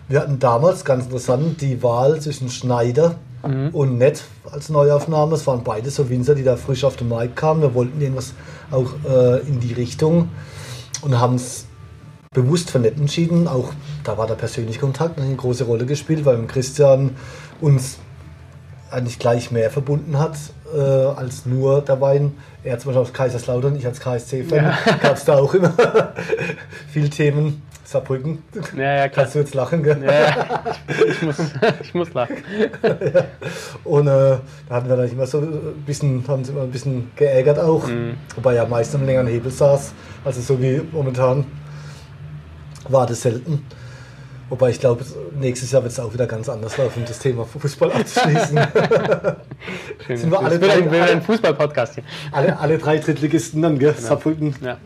Wir hatten damals, ganz interessant, die Wahl zwischen Schneider mhm. und Nett als Neuaufnahme. Es waren beide so Winzer, die da frisch auf den Markt kamen. Wir wollten irgendwas auch äh, in die Richtung und haben es bewusst für Nett entschieden. Auch da war der persönliche Kontakt eine große Rolle gespielt, weil Christian uns eigentlich gleich mehr verbunden hat äh, als nur der Wein. Er zum Beispiel aus Kaiserslautern, ich als KSC-Fan, ja. [laughs] gab es da auch immer [laughs] viele Themen. Saarbrücken. Ja, ja. Kannst du jetzt lachen, gell? Ja, ja. Ich, muss, [laughs] ich muss lachen. ja. Und äh, da hatten wir dann immer so ein bisschen, haben sie immer ein bisschen geärgert auch. Mhm. Wobei ja meist am längeren Hebel saß. Also so wie momentan war das selten. Wobei ich glaube, nächstes Jahr wird es auch wieder ganz anders laufen, das Thema Fußball abzuschließen. [laughs] Schön. Sind wir alle drei, ein Fußball-Podcast hier. Alle, alle drei Drittligisten dann, gell? Genau. Saarbrücken, ja.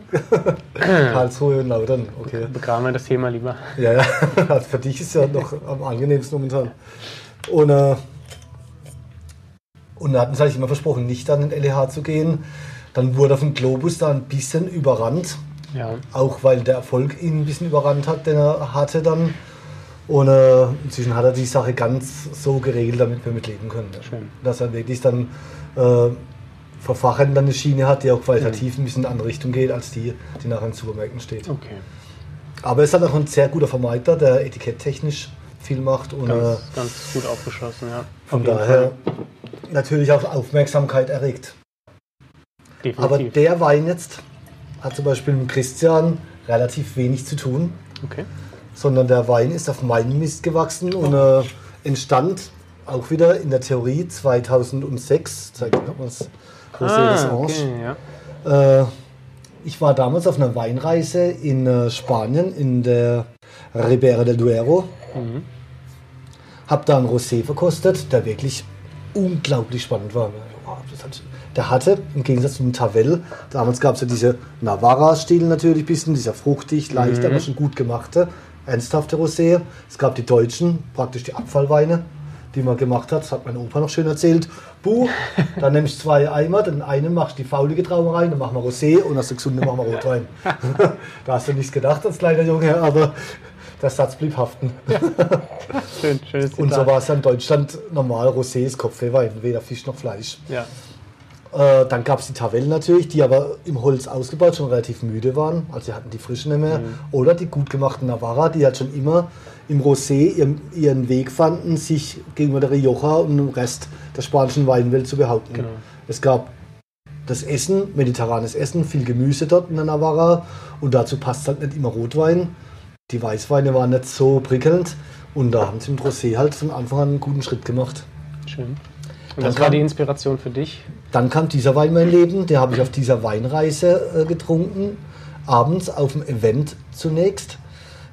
[laughs] Karlsruhe und Lautern. Okay. Begraben wir das Thema lieber. Ja, ja. [laughs] Also für dich ist es ja noch am angenehmsten momentan. Und, äh, und da hatten sie sich immer versprochen, nicht an den LEH zu gehen. Dann wurde auf dem Globus da ein bisschen überrannt. Ja. Auch weil der Erfolg ihn ein bisschen überrannt hat, den er hatte dann. Und äh, inzwischen hat er die Sache ganz so geregelt, damit wir mitleben können. Schön. Dass er wirklich dann äh, verfachend eine Schiene hat, die auch qualitativ ein bisschen in eine andere Richtung geht, als die, die nachher in Supermärkten steht. Okay. Aber er ist halt auch ein sehr guter Vermarkter, der etiketttechnisch viel macht. Und, ganz, äh, ganz gut aufgeschlossen, ja. Von daher Fall. natürlich auch Aufmerksamkeit erregt. Definitiv. Aber der Wein jetzt hat zum Beispiel mit Christian relativ wenig zu tun. Okay sondern der Wein ist auf meinem Mist gewachsen und äh, entstand auch wieder in der Theorie 2006. Zeigt das Rosé ah, des okay, ja. äh, ich war damals auf einer Weinreise in äh, Spanien, in der Ribera del Duero. Mhm. Hab da einen Rosé verkostet, der wirklich unglaublich spannend war. Der hatte, im Gegensatz zum Tavel, damals gab es ja diese Navarra-Stil natürlich ein bisschen, dieser fruchtig, leicht, mhm. aber schon gut gemachte ernsthafte Rosé. Es gab die deutschen, praktisch die Abfallweine, die man gemacht hat. Das hat mein Opa noch schön erzählt. Buh, dann nehme ich zwei Eimer, den einen machst du die faulige Traube rein, dann machen wir Rosé und aus der gesunde machen wir Rotwein. [laughs] da hast du nichts gedacht als kleiner Junge, aber der Satz blieb haften. Ja. Schön, schönes Und so war es in Deutschland normal, Rosé ist Kopfwein, weder Fisch noch Fleisch. Ja. Äh, dann gab es die Tavellen natürlich, die aber im Holz ausgebaut schon relativ müde waren. Also sie hatten die frischen nicht mehr. Mhm. Oder die gut gemachten Navarra, die halt schon immer im Rosé ihren, ihren, Weg fanden, sich gegenüber der Rioja und dem Rest der spanischen Weinwelt zu behaupten. Genau. Es gab das Essen, mediterranes Essen, viel Gemüse dort in der Navarra und dazu passt halt nicht immer Rotwein. Die Weißweine waren nicht so prickelnd und da haben sie mit Rosé halt von Anfang an einen guten Schritt gemacht. Schön. Und das war die Inspiration für dich? Dann kam dieser Wein in mein Leben, den habe ich auf dieser Weinreise äh, getrunken. Abends auf dem Event zunächst.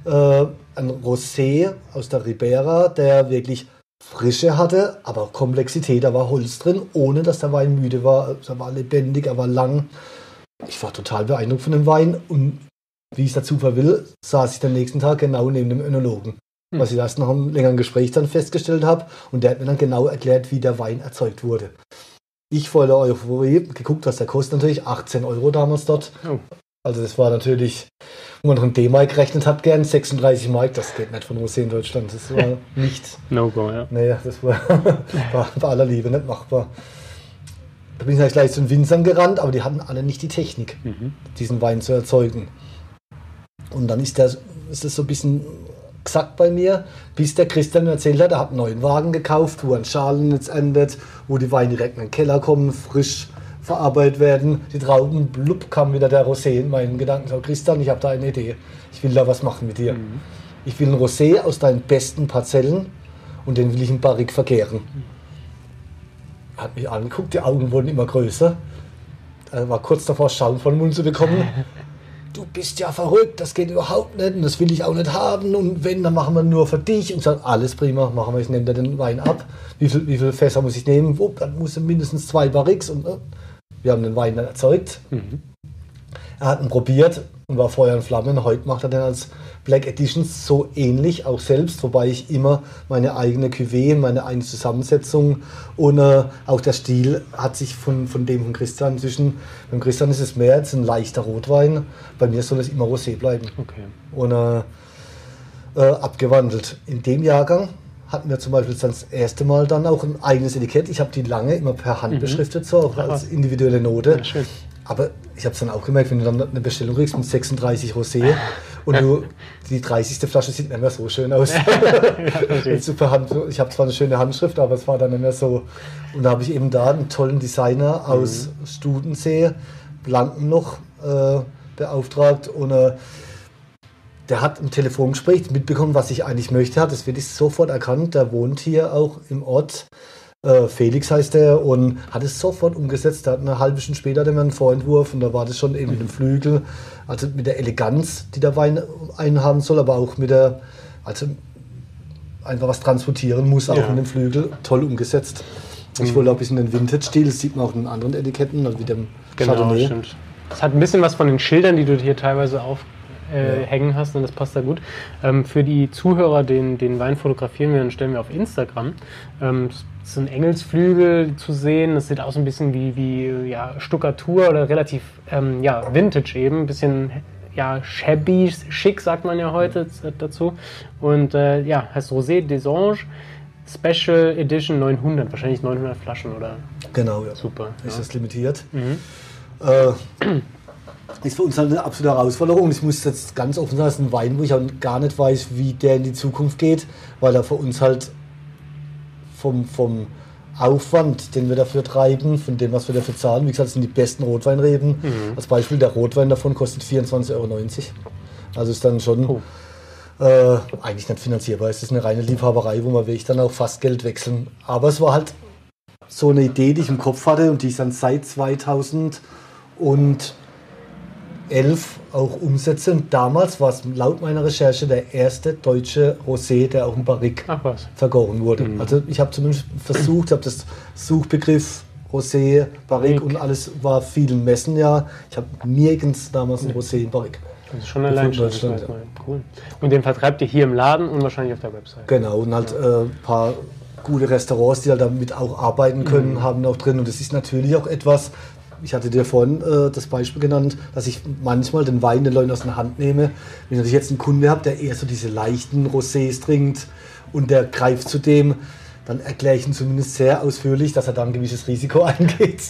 Äh, ein Rosé aus der Ribera, der wirklich Frische hatte, aber auch Komplexität. Da war Holz drin, ohne dass der Wein müde war. Er war lebendig, er war lang. Ich war total beeindruckt von dem Wein und wie es der Zufall will, saß ich den nächsten Tag genau neben dem Önologen was ich erst nach einem längeren Gespräch dann festgestellt habe. Und der hat mir dann genau erklärt, wie der Wein erzeugt wurde. Ich voller Euphorie geguckt, was der kostet natürlich. 18 Euro damals dort. Oh. Also das war natürlich, wenn man noch ein D-Mark gerechnet hat, gern 36 Mark. Das geht nicht von Rosé in Deutschland. Das war [laughs] nicht. No-go, ja. Naja, das war, [laughs] war bei aller Liebe nicht machbar. Da bin ich halt gleich zu den Winzern gerannt, aber die hatten alle nicht die Technik, mhm. diesen Wein zu erzeugen. Und dann ist, der, ist das so ein bisschen gesagt bei mir, bis der Christian mir erzählt hat, er hat einen neuen Wagen gekauft, wo ein Schalennetz endet, wo die Weine direkt in den Keller kommen, frisch verarbeitet werden. Die Trauben, blub, kam wieder der Rosé in meinen Gedanken. So, Christian, ich habe da eine Idee. Ich will da was machen mit dir. Mhm. Ich will ein Rosé aus deinen besten Parzellen und den will ich in Barrique verkehren. Er hat mich angeguckt, die Augen wurden immer größer. Er war kurz davor, Schaum von Mund zu bekommen. [laughs] du bist ja verrückt, das geht überhaupt nicht und das will ich auch nicht haben und wenn, dann machen wir nur für dich und sagt, alles prima, machen wir, ich nehme dir den Wein ab. Wie viel, wie viel Fässer muss ich nehmen? Wupp, dann muss er mindestens zwei Barrix und äh, wir haben den Wein dann erzeugt. Mhm. Er hat ihn probiert und war Feuer und Flammen. Heute macht er den als Black Editions so ähnlich, auch selbst, wobei ich immer meine eigene Cuvée, meine eigene Zusammensetzung und äh, auch der Stil hat sich von, von dem von Christian inzwischen, beim Christian ist es mehr jetzt ein leichter Rotwein, bei mir soll es immer Rosé bleiben. Okay. Und äh, äh, abgewandelt. In dem Jahrgang hatten wir zum Beispiel das erste Mal dann auch ein eigenes Etikett. Ich habe die lange immer per Hand mhm. beschriftet, so auch als individuelle Note. Ja, Aber ich habe es dann auch gemerkt, wenn du dann eine Bestellung kriegst mit 36 Rosé und du, die 30. Flasche sieht nicht mehr so schön aus. [laughs] Hand, ich habe zwar eine schöne Handschrift, aber es war dann nicht mehr so. Und da habe ich eben da einen tollen Designer aus mhm. Studensee, Blanken noch, äh, beauftragt und äh, der hat im Telefongespräch mitbekommen, was ich eigentlich möchte, hat das wirklich sofort erkannt. Der wohnt hier auch im Ort. Äh, Felix heißt er und hat es sofort umgesetzt. Da hat eine halbe Stunde später dann einen Vorentwurf und da war das schon eben mit dem Flügel, also mit der Eleganz, die der Wein einhaben soll, aber auch mit der, also einfach was transportieren muss, auch ja. mit dem Flügel, toll umgesetzt. Ich mhm. wollte auch ein bisschen den Vintage-Stil, das sieht man auch in anderen Etiketten, also wie dem genau, Chardonnay. Stimmt. Es hat ein bisschen was von den Schildern, die du hier teilweise auf, äh, ja. hängen hast und das passt da gut. Ähm, für die Zuhörer, den, den Wein fotografieren wir und stellen wir auf Instagram. Ähm, es sind Engelsflügel zu sehen. Das sieht aus ein bisschen wie, wie ja, Stuckatur oder relativ ähm, ja, Vintage eben. Ein bisschen ja, shabby, schick sagt man ja heute dazu. Und äh, ja, heißt Rosé des Anges Special Edition 900. Wahrscheinlich 900 Flaschen oder? Genau, ja. Super. Ist ja. das limitiert. Mhm. Äh, ist für uns halt eine absolute Herausforderung. Ich muss jetzt ganz offen sagen, es ist ein Wein, wo ich auch gar nicht weiß, wie der in die Zukunft geht, weil er für uns halt vom, vom Aufwand, den wir dafür treiben, von dem, was wir dafür zahlen, wie gesagt, das sind die besten Rotweinreben. Mhm. Als Beispiel, der Rotwein davon kostet 24,90 Euro. Also ist dann schon oh. äh, eigentlich nicht finanzierbar. Es ist eine reine Liebhaberei, wo wir wirklich dann auch fast Geld wechseln. Aber es war halt so eine Idee, die ich im Kopf hatte und die ich dann seit 2000 und 11 auch umsetze. Und damals war es laut meiner Recherche der erste deutsche Rosé, der auch im Barrique vergoren wurde. Mhm. Also ich habe zumindest versucht, habe das Suchbegriff Rosé, Barrique und alles war vielen Messen ja. Ich habe nirgends damals ein Rosé in Barrique. Das ist schon allein schon. Ja. Cool. Und den vertreibt ihr hier im Laden und wahrscheinlich auf der Website. Genau, und halt ein ja. äh, paar gute Restaurants, die halt damit auch arbeiten können, mhm. haben auch drin. Und das ist natürlich auch etwas, ich hatte dir vorhin äh, das Beispiel genannt, dass ich manchmal den Wein den Leuten aus der Hand nehme. Wenn ich jetzt einen Kunde habe, der eher so diese leichten Rosés trinkt und der greift zu dem, dann erkläre ich ihm zumindest sehr ausführlich, dass er da ein gewisses Risiko [laughs] eingeht.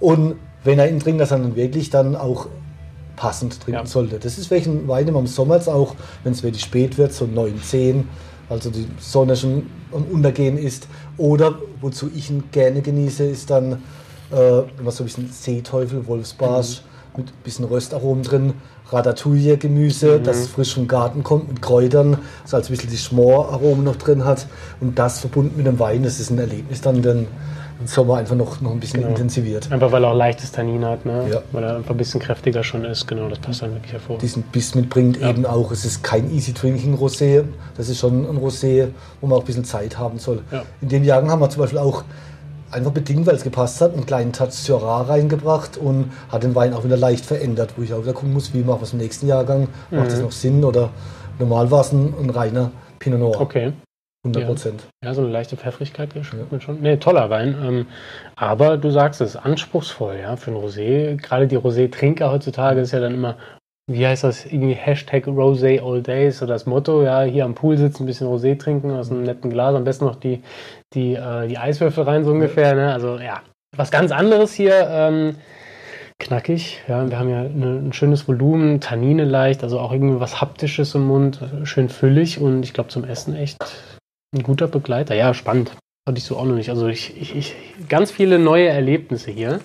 Und wenn er ihn trinkt, dass er dann wirklich dann auch passend trinken ja. sollte. Das ist welchen Wein im Sommer jetzt auch, wenn es wirklich spät wird, so 9, 10, also die Sonne schon am Untergehen ist. Oder wozu ich ihn gerne genieße, ist dann äh, immer so ein bisschen Seeteufel, Wolfsbarsch, mhm. mit ein bisschen Röstaromen drin. Ratatouille-Gemüse, mhm. das frisch vom Garten kommt mit Kräutern, das also ein bisschen die Schmoraromen noch drin hat. Und das verbunden mit dem Wein, das ist ein Erlebnis dann, den im Sommer einfach noch, noch ein bisschen genau. intensiviert. Einfach weil er auch leichtes Tannin hat, ne? Ja. weil er einfach ein bisschen kräftiger schon ist. Genau, das passt dann wirklich hervor. Diesen Biss mitbringt ja. eben auch, es ist kein Easy Drinking Rosé, das ist schon ein Rosé, wo man auch ein bisschen Zeit haben soll. Ja. In den Jahren haben wir zum Beispiel auch einfach bedingt, weil es gepasst hat, einen kleinen Touch Syrah reingebracht und hat den Wein auch wieder leicht verändert, wo ich auch wieder gucken muss, wie macht es im nächsten Jahrgang, mhm. macht das noch Sinn oder normal war es ein, ein reiner Pinot Noir. Okay. 100 Prozent. Ja. ja. so eine leichte Pfeffrigkeit schmeckt ja. schon. Nee, toller Wein. Ähm, aber du sagst es, anspruchsvoll, ja, für ein Rosé. Gerade die Rosé-Trinker heutzutage ist ja dann immer wie heißt das, irgendwie Hashtag Rosé All Days, so das Motto, ja, hier am Pool sitzen, ein bisschen Rosé trinken aus einem netten Glas, am besten noch die, die, äh, die Eiswürfel rein, so ungefähr, ne? Also ja, was ganz anderes hier, ähm, knackig, ja, wir haben ja eine, ein schönes Volumen, Tannine leicht, also auch irgendwie was Haptisches im Mund, schön füllig und ich glaube zum Essen echt ein guter Begleiter. Ja, spannend. Hatte ich so auch noch nicht. Also ich, ich, ich ganz viele neue Erlebnisse hier.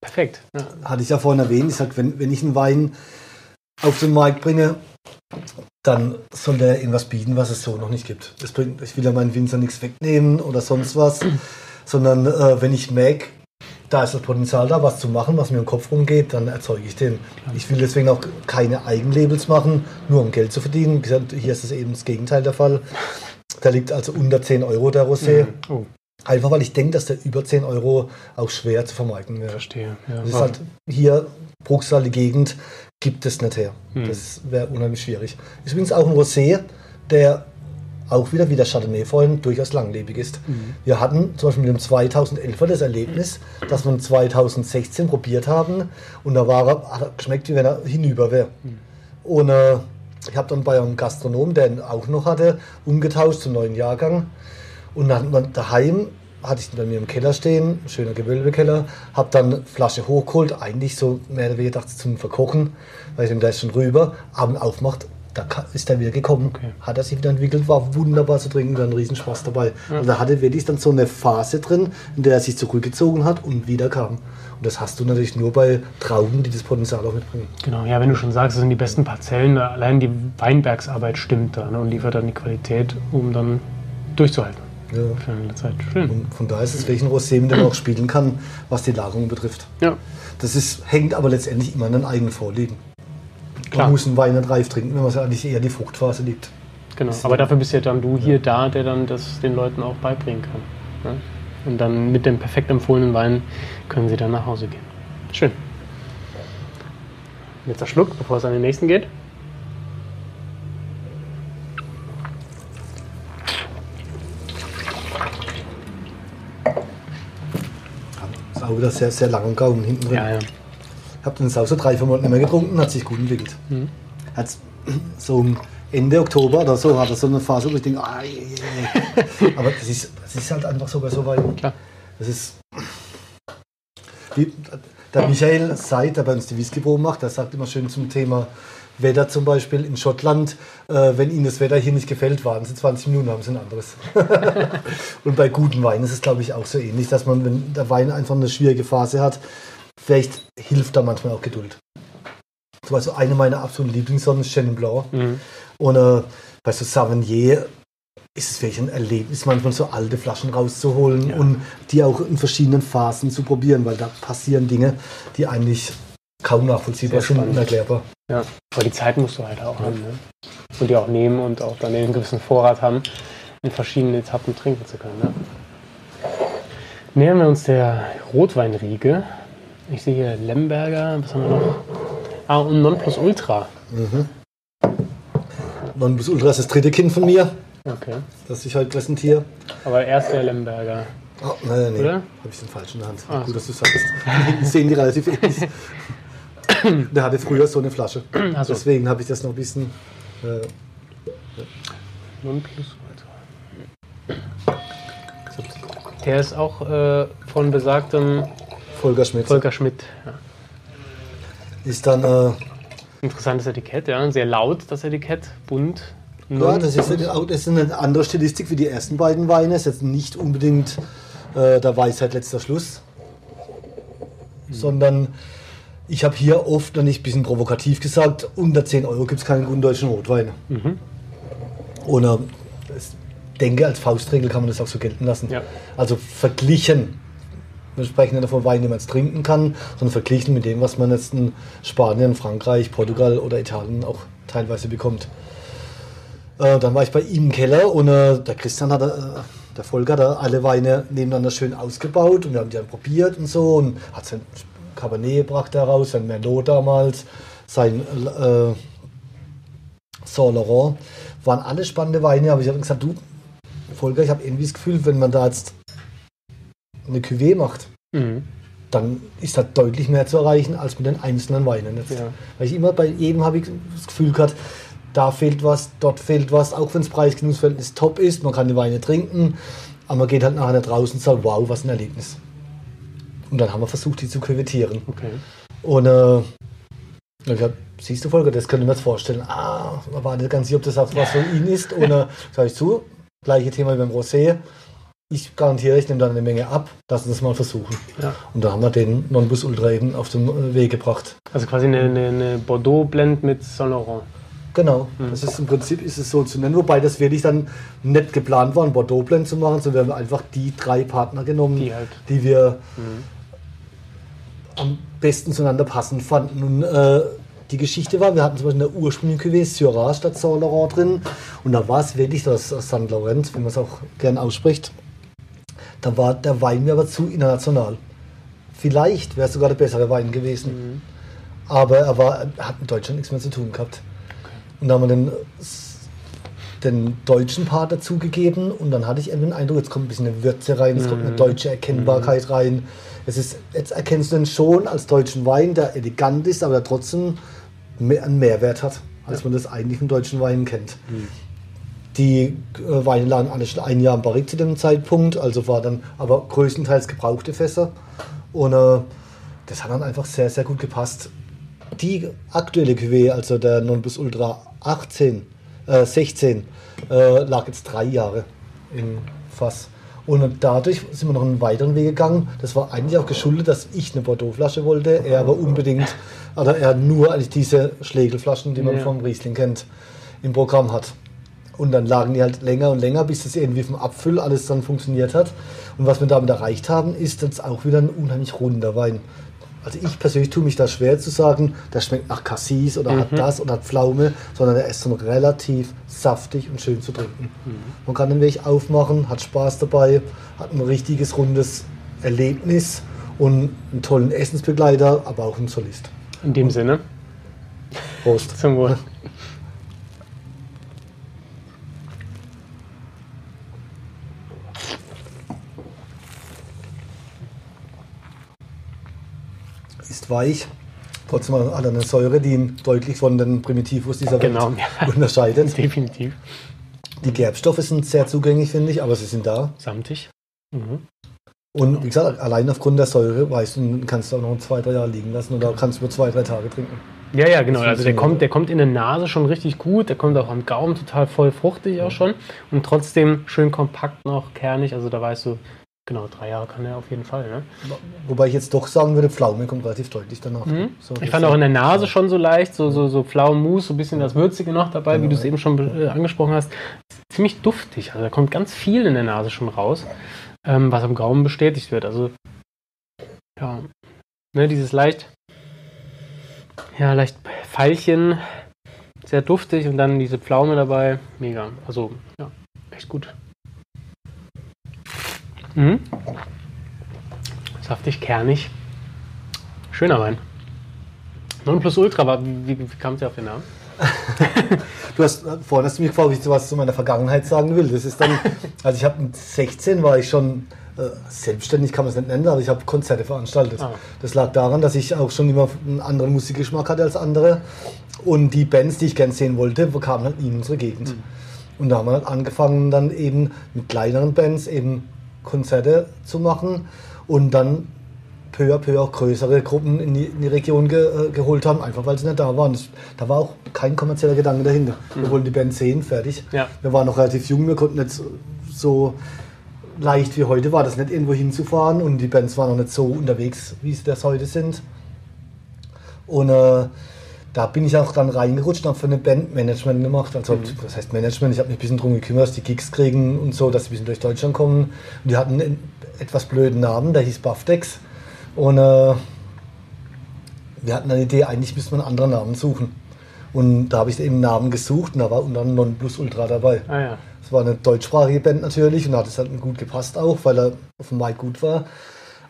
Perfekt. Ja. Hatte ich ja vorhin erwähnt, ich sag, wenn, wenn ich einen Wein auf den Markt bringe, dann soll der irgendwas bieten, was es so noch nicht gibt. Das bringt, ich will ja meinen Winzer nichts wegnehmen oder sonst was, [clears throat] sondern äh, wenn ich merke, da ist das Potenzial da, was zu machen, was mir im Kopf rumgeht, dann erzeuge ich den. Ich will deswegen auch keine Eigenlabels machen, nur um Geld zu verdienen. Hier ist es eben das Gegenteil der Fall. Da liegt also unter 10 Euro der Rosé. Mhm. Oh. Einfach weil ich denke, dass der über 10 Euro auch schwer zu vermarkten wäre. Verstehe. Ja, das ist halt hier, Bruchsal, die Gegend, gibt es nicht her. Hm. Das wäre unheimlich schwierig. Ist übrigens auch ein Rosé, der auch wieder wie der Chardonnay vorhin durchaus langlebig ist. Mhm. Wir hatten zum Beispiel mit dem 2011er das Erlebnis, dass wir 2016 probiert haben und da war er, hat er geschmeckt, wie wenn er hinüber wäre. Mhm. Und äh, Ich habe dann bei einem Gastronom, der ihn auch noch hatte, umgetauscht zum neuen Jahrgang. Und dann daheim hatte ich ihn bei mir im Keller stehen, schöner Gewölbekeller, habe dann Flasche hochgeholt, eigentlich so mehr oder weniger dachte zum Verkochen, weil ich da ist schon rüber, Abend aufmacht, da ist er wieder gekommen, okay. hat er sich wieder entwickelt, war wunderbar zu trinken, dann Riesenspaß dabei. Ja. Also da hatte wirklich dann so eine Phase drin, in der er sich zurückgezogen hat und wieder kam. Und das hast du natürlich nur bei Trauben, die das Potenzial auch mitbringen. Genau, ja, wenn du schon sagst, es sind die besten Parzellen, allein die Weinbergsarbeit stimmt da ne, und liefert dann die Qualität, um dann durchzuhalten. Ja. Für eine Zeit. Schön. Und von daher ist es welchen Rosé man dann auch spielen kann, was die Lagerung betrifft. Ja. Das ist, hängt aber letztendlich immer an den eigenen Vorlieben. Klar. Man muss einen Wein nicht reif trinken, wenn man eigentlich eher die Fruchtphase liegt. Genau, aber dafür bist ja dann du hier ja. da, der dann das den Leuten auch beibringen kann. Ne? Und dann mit dem perfekt empfohlenen Wein können sie dann nach Hause gehen. Schön. Jetzt der Schluck, bevor es an den nächsten geht. Auch wieder sehr, sehr lang Gaumen hinten drin. Ja, ja. Ich habe den Sauser drei, vier Monate nicht mehr getrunken, hat sich gut entwickelt. Mhm. Hat so Ende Oktober oder so hat er so eine Phase, wo ich denke, ah, yeah. aber das ist, das ist halt einfach so bei so weit. Klar. Das ist wie, der Michael Seid, der bei uns die Whisky-Probe macht, der sagt immer schön zum Thema Wetter zum Beispiel in Schottland, äh, wenn Ihnen das Wetter hier nicht gefällt, warten Sie 20 Minuten, haben Sie ein anderes. [laughs] und bei guten Weinen ist es, glaube ich, auch so ähnlich, dass man, wenn der Wein einfach eine schwierige Phase hat, vielleicht hilft da manchmal auch Geduld. Zum Beispiel eine meiner absoluten Lieblingssorten Chenin Blanc. Mhm. Und äh, bei so Savigny ist es wirklich ein Erlebnis, manchmal so alte Flaschen rauszuholen ja. und die auch in verschiedenen Phasen zu probieren, weil da passieren Dinge, die eigentlich kaum nachvollziehbar und unerklärbar. Ja, aber die Zeit musst du halt auch ja. haben. Ne? Und die auch nehmen und auch dann einen gewissen Vorrat haben, in verschiedenen Etappen trinken zu können. Ne? Nähern wir uns der Rotweinriege. Ich sehe hier Lemberger, was haben wir noch? Ah, und Nonplusultra. Mhm. Nonplusultra ist das dritte Kind von mir. Okay. Das ich heute präsentiere. Aber erst der Lemberger. Oh, nein, nein, nein. Habe ich den falsch in der Hand. Ah, Gut, so. dass du sagst. Die sehen die relativ ähnlich. [laughs] Der hatte früher so eine Flasche. So. Deswegen habe ich das noch ein bisschen. Äh, Der ist auch äh, von besagtem Volker Schmidt. Volker Schmidt. Ja. Ist dann. Äh, Interessantes Etikett, ja. Sehr laut, das Etikett. Bunt. Ja, das ist, eine, das ist eine andere Stilistik wie die ersten beiden Weine. Ist jetzt nicht unbedingt äh, der Weisheit letzter Schluss. Mhm. Sondern ich habe hier oft, und ich ein bisschen provokativ gesagt, unter 10 Euro gibt es keinen guten deutschen Rotwein. Mhm. Und äh, ich denke, als Faustregel kann man das auch so gelten lassen. Ja. Also verglichen, wir sprechen nicht von Wein, den man jetzt trinken kann, sondern verglichen mit dem, was man jetzt in Spanien, Frankreich, Portugal oder Italien auch teilweise bekommt. Äh, dann war ich bei ihm im Keller und äh, der Christian hat, äh, der Volker hat alle Weine nebeneinander schön ausgebaut und wir haben die dann probiert und so und hat sein Cabernet brachte er raus, sein Merlot damals, sein äh, Saint Laurent. Waren alle spannende Weine, aber ich habe gesagt, du, Volker, ich habe irgendwie das Gefühl, wenn man da jetzt eine Cuvée macht, mhm. dann ist da deutlich mehr zu erreichen als mit den einzelnen Weinen. Jetzt. Ja. Weil ich immer bei jedem habe ich das Gefühl gehabt, da fehlt was, dort fehlt was, auch wenn das Preis-Genussverhältnis top ist, man kann die Weine trinken, aber man geht halt nachher raus und sagt, wow, was ein Erlebnis. Und dann haben wir versucht, die zu küvettieren. Okay. Und äh, ich gesagt, siehst du Volker, das können wir uns vorstellen. Ah, man war nicht ganz sicher, ob das auch was für ihn ist. Und äh, [laughs] sage ich zu, gleiche Thema wie beim Rosé. Ich garantiere, ich nehme dann eine Menge ab. Lass uns das mal versuchen. Ja. Und da haben wir den Nonbus Ultra eben auf den Weg gebracht. Also quasi eine, eine, eine Bordeaux-Blend mit Saint Laurent. Genau, mhm. das ist im Prinzip ist es so zu nennen, wobei das wirklich dann nicht geplant war, ein Bordeaux-Blend zu machen, sondern wir haben einfach die drei Partner genommen, die, halt. die wir mhm am besten zueinander passend fanden. Und äh, die Geschichte war, wir hatten zum Beispiel in der ursprünglichen Cuvée Syrah statt Saint Laurent drin und da war es wirklich das St. Laurent, wie man es auch gern ausspricht. Da war der Wein mir aber zu international. Vielleicht wäre es sogar der bessere Wein gewesen. Mhm. Aber er, war, hat mit Deutschland nichts mehr zu tun gehabt. Okay. Und da haben wir den, den deutschen Part dazugegeben und dann hatte ich eben den Eindruck, jetzt kommt ein bisschen eine Würze rein, es kommt eine mhm. deutsche Erkennbarkeit mhm. rein es ist, jetzt erkennst du ihn schon als deutschen Wein, der elegant ist, aber der trotzdem einen Mehrwert hat. als man das eigentlich im deutschen Wein kennt. Mhm. Die äh, Weine lagen alle schon ein Jahr im Barrik zu dem Zeitpunkt, also war dann aber größtenteils gebrauchte Fässer. Und äh, das hat dann einfach sehr, sehr gut gepasst. Die aktuelle Cuvée, also der Non Plus Ultra 18, äh, 16, äh, lag jetzt drei Jahre im Fass. Und dadurch sind wir noch einen weiteren Weg gegangen. Das war eigentlich auch geschuldet, dass ich eine Bordeaux-Flasche wollte. Er aber unbedingt, oder er nur eigentlich diese Schlegelflaschen, die man ja. vom Riesling kennt, im Programm hat. Und dann lagen die halt länger und länger, bis das irgendwie vom Abfüll alles dann funktioniert hat. Und was wir damit erreicht haben, ist jetzt auch wieder ein unheimlich runder Wein. Also ich persönlich tue mich da schwer zu sagen, der schmeckt nach Cassis oder mhm. hat das oder hat Pflaume, sondern er ist so relativ saftig und schön zu trinken. Mhm. Man kann den Weg aufmachen, hat Spaß dabei, hat ein richtiges rundes Erlebnis und einen tollen Essensbegleiter, aber auch einen Solist. In dem und Sinne. Prost. Zum Wohl. [laughs] ist weich. Trotzdem hat er eine Säure, die ihn deutlich von den Primitivus dieser genau, Welt ja. unterscheidet. [laughs] Definitiv. Die Gerbstoffe sind sehr zugänglich, finde ich, aber sie sind da. Samtig. Mhm. Und wie gesagt, allein aufgrund der Säure weißt du, kannst du auch noch zwei, drei Jahre liegen lassen oder kannst du nur zwei, drei Tage trinken. Ja, ja, genau. Also der kommt, der kommt in der Nase schon richtig gut, der kommt auch am Gaumen total voll fruchtig auch schon und trotzdem schön kompakt noch, kernig. Also da weißt du, Genau, drei Jahre kann er auf jeden Fall. Ne? Wobei ich jetzt doch sagen würde, Pflaume kommt relativ deutlich danach. Mhm. So, ich fand auch in der Nase schon so leicht, so, so, so Pflaumenmus, so ein bisschen das Würzige noch dabei, genau, wie du es ja. eben schon äh, angesprochen hast. Ziemlich duftig, also da kommt ganz viel in der Nase schon raus, ähm, was am Gaumen bestätigt wird. Also, ja, ne, dieses leicht, ja, leicht Pfeilchen, sehr duftig und dann diese Pflaume dabei, mega. Also, ja, echt gut. Mhm. Saftig, kernig. Schöner Wein. Non plus ultra, war, wie, wie, kam es auf den Namen? [laughs] du hast äh, vorhin hast du mich gefragt, ob ich was zu meiner Vergangenheit sagen will. Das ist dann, [laughs] also ich habe mit 16 war ich schon äh, selbstständig, kann man es nicht nennen, aber ich habe Konzerte veranstaltet. Ah. Das lag daran, dass ich auch schon immer einen anderen Musikgeschmack hatte als andere. Und die Bands, die ich gerne sehen wollte, kamen halt in unsere Gegend. Mhm. Und da haben wir halt angefangen, dann eben mit kleineren Bands eben Konzerte zu machen und dann peu à peu auch größere Gruppen in die, in die Region ge, äh, geholt haben, einfach weil sie nicht da waren. Das, da war auch kein kommerzieller Gedanke dahinter. Mhm. Wir wollten die Band sehen, fertig. Ja. Wir waren noch relativ jung, wir konnten nicht so leicht wie heute war das nicht irgendwo hinzufahren und die Bands waren noch nicht so unterwegs, wie sie das heute sind. Und äh, da bin ich auch dann reingerutscht und habe für eine Band Management gemacht. Also, mhm. das heißt Management, ich habe mich ein bisschen darum gekümmert, dass die Gigs kriegen und so, dass sie ein bisschen durch Deutschland kommen. Und die hatten einen etwas blöden Namen, der hieß Buffdex. Und äh, wir hatten eine Idee, eigentlich müsste man einen anderen Namen suchen. Und da habe ich eben einen Namen gesucht und da war unter anderem Non Plus Ultra dabei. Ah, ja. Das war eine deutschsprachige Band natürlich und da hat es halt gut gepasst auch, weil er auf dem Mic gut war.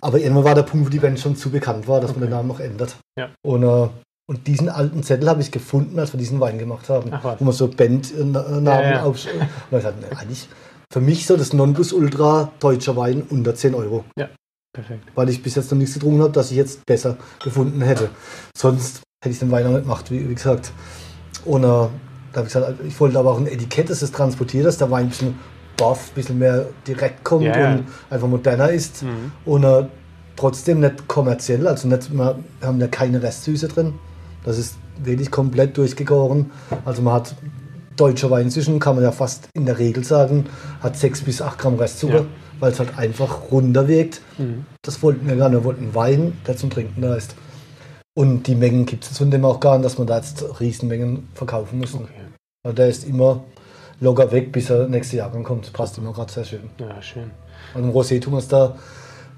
Aber irgendwann war der Punkt, wo die Band schon zu bekannt war, dass okay. man den Namen noch ändert. Ja. Und äh, und diesen alten Zettel habe ich gefunden, als wir diesen Wein gemacht haben. Ach, wo man so Bandnamen ja, ja. aufschreibt. Und ich dachte, eigentlich für mich so das Nonplusultra deutscher Wein unter 10 Euro. Ja, perfekt. Weil ich bis jetzt noch nichts getrunken habe, dass ich jetzt besser gefunden hätte. Sonst hätte ich den Wein auch nicht gemacht, wie, wie gesagt. Und äh, da habe ich gesagt, ich wollte aber auch ein Etikett, das es transportiert, dass der Wein ein bisschen buff, ein bisschen mehr direkt kommt ja, und einfach moderner ist. Mhm. Und äh, trotzdem nicht kommerziell, also nicht, wir haben ja keine Restsüße drin. Das ist wirklich komplett durchgegoren. Also man hat deutscher Wein inzwischen, kann man ja fast in der Regel sagen, hat 6 bis 8 Gramm Restzucker, ja. weil es halt einfach runter wirkt. Mhm. Das wollten wir gar nicht. Wir wollten Wein, der zum Trinken da ist. Und die Mengen gibt es von dem auch gar nicht, dass man da jetzt Riesenmengen verkaufen muss. Okay. Also der ist immer locker weg, bis er nächste Jahr kommt. Passt immer gerade sehr schön. Ja, schön. Und im Rosé tun wir es da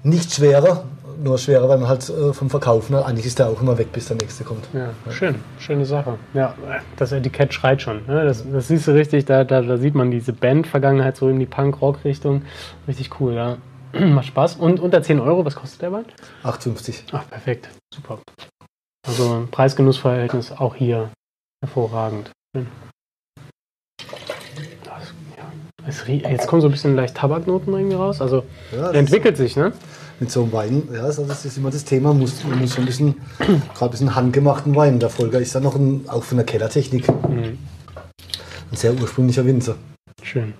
nicht schwerer, nur schwerer, weil man halt äh, vom Verkaufen, ne? eigentlich ist der auch immer weg, bis der nächste kommt. Ja, schön, schöne Sache. Ja, das Etikett schreit schon. Ne? Das, das siehst du richtig, da, da, da sieht man diese Band-Vergangenheit so in die Punk-Rock-Richtung. Richtig cool, ja. [clears throat] Macht Spaß. Und unter 10 Euro, was kostet der Wein? 8,50. Ach, perfekt. Super. Also Preis-Genuss-Verhältnis auch hier hervorragend. Schön. Jetzt kommen so ein bisschen leicht Tabaknoten irgendwie raus. Also ja, entwickelt sich, ne? mit so einem Wein, ja, also das ist immer das Thema, muss, man muss schon ein bisschen, gerade ein bisschen handgemachten Wein. Der Folger ist dann noch ein, auch von der Kellertechnik Mhm. ein sehr ursprünglicher Winzer. Schön.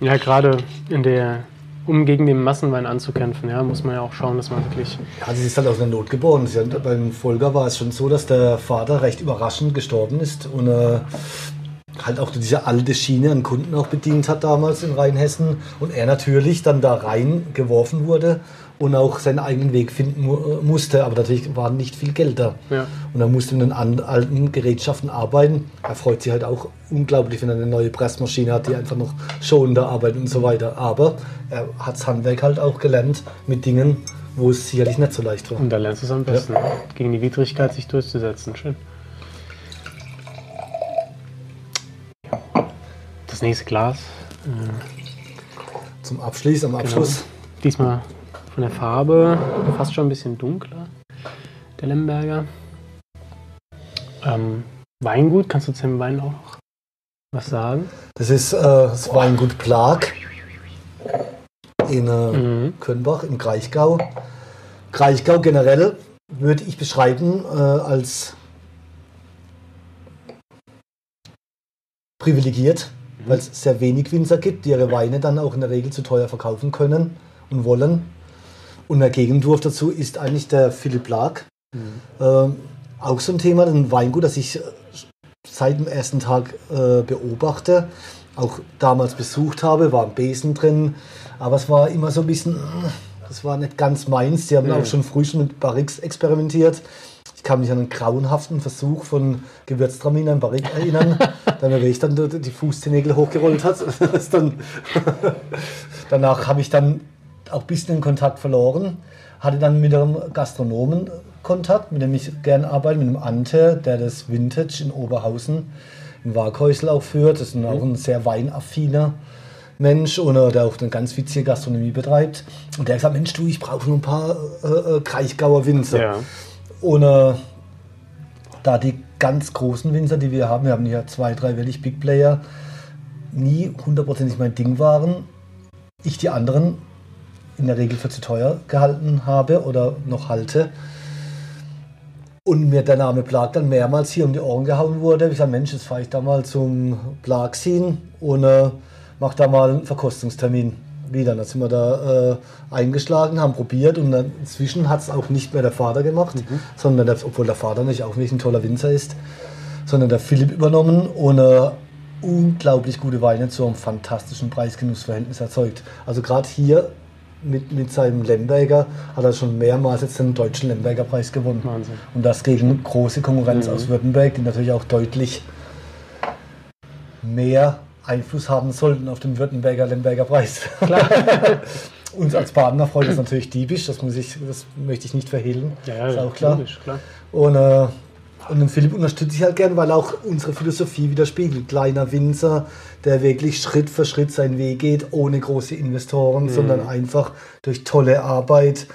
Ja, gerade in der, um gegen den Massenwein anzukämpfen, ja, muss man ja auch schauen, dass man wirklich. Ja, das ist halt aus der Not geboren. Ja, beim Volker war es schon so, dass der Vater recht überraschend gestorben ist und äh, halt auch diese alte Schiene an Kunden auch bedient hat damals in Rheinhessen und er natürlich dann da reingeworfen wurde und auch seinen eigenen Weg finden mu äh, musste. Aber natürlich war nicht viel Geld da. Ja. Und er musste mit den alten Gerätschaften arbeiten. Er freut sich halt auch unglaublich, wenn er eine neue Pressmaschine hat, die einfach noch schonender arbeitet und so weiter. Aber er hat das Handwerk halt auch gelernt mit Dingen, wo es sicherlich nicht so leicht war. Und da lernst du es am besten, gegen die Widrigkeit sich durchzusetzen. Schön. Das nächste Glas. Zum Abschluss, am Abschluss. Diesmal von der Farbe fast schon ein bisschen dunkler. Der Lemberger. Ähm, Weingut, kannst du zu dem Wein auch noch was sagen? Das ist äh, das Weingut Plag in äh, Mhm. Könbach im Kraichgau. Kraichgau generell würde ich beschreiben äh, als privilegiert, weil es sehr wenig Winzer gibt, die ihre Weine dann auch in der Regel zu teuer verkaufen können und wollen. Und der Gegenentwurf dazu ist eigentlich der Philipp Lag. Ähm, auch so ein Thema, ein Weingut, das ich seit dem ersten Tag äh, beobachte, auch damals besucht habe, war ein Besen drin, aber es war immer so ein bisschen, äh, das war nicht ganz meins. Die haben auch schon früh schon mit Barriques experimentiert. Ich kann mich an einen grauenhaften Versuch von Gewürztraminer in Barrique erinnern, [laughs] da mir ich dann die Fußzehennägel hochgerollt hat. Dann [laughs] Danach habe ich dann auch ein bisschen den Kontakt verloren, hatte dann mit einem Gastronomen Kontakt, mit dem ich gern arbeite, mit dem Ante, der das Vintage in Oberhausen im Waghäusel auch führt. Das ist ein- auch ein sehr weinaffiner Mensch und der auch eine ganz witzige Gastronomie betreibt. Und der hat gesagt, Mensch du, ich brauche nur ein paar äh, äh, Kraichgauer Winzer. Ja. Äh, da die ganz großen Winzer, die wir haben, wir haben hier zwei, drei wirklich Big Player, nie hundertprozentig mein Ding waren, ich die anderen in der Regel für zu teuer gehalten habe oder noch halte. Und mir der Name Plag dann mehrmals hier um die Ohren gehauen wurde. Ich gesagt, Mensch, jetzt fahre ich da mal zum Plagsin und äh, mache da mal einen Verkostungstermin wieder. Dann sind wir da äh, eingeschlagen, haben probiert und dann inzwischen hat es auch nicht mehr der Vater gemacht, sondern der, obwohl der Vater nicht auch wirklich ein toller Winzer ist, sondern der Philipp übernommen und äh, unglaublich gute Weine zu einem fantastischen Preis-Genuss-Verhältnis erzeugt. Also gerade hier mit, mit seinem Lemberger hat er schon mehrmals jetzt den deutschen Lemberger Preis gewonnen. Wahnsinn. Und das gegen große Konkurrenz aus Württemberg, die natürlich auch deutlich mehr Einfluss haben sollten auf den Württemberger Lemberger Preis. Klar. [laughs] Uns als Partner freut es natürlich diebisch, das, muss ich, das möchte ich nicht verhehlen. Ja, ja, ist auch klar. logisch, klar. Und, äh, und den Philipp unterstütze ich halt gern, weil auch unsere Philosophie widerspiegelt. Kleiner Winzer, der wirklich Schritt für Schritt seinen Weg geht, ohne große Investoren, sondern einfach durch tolle Arbeit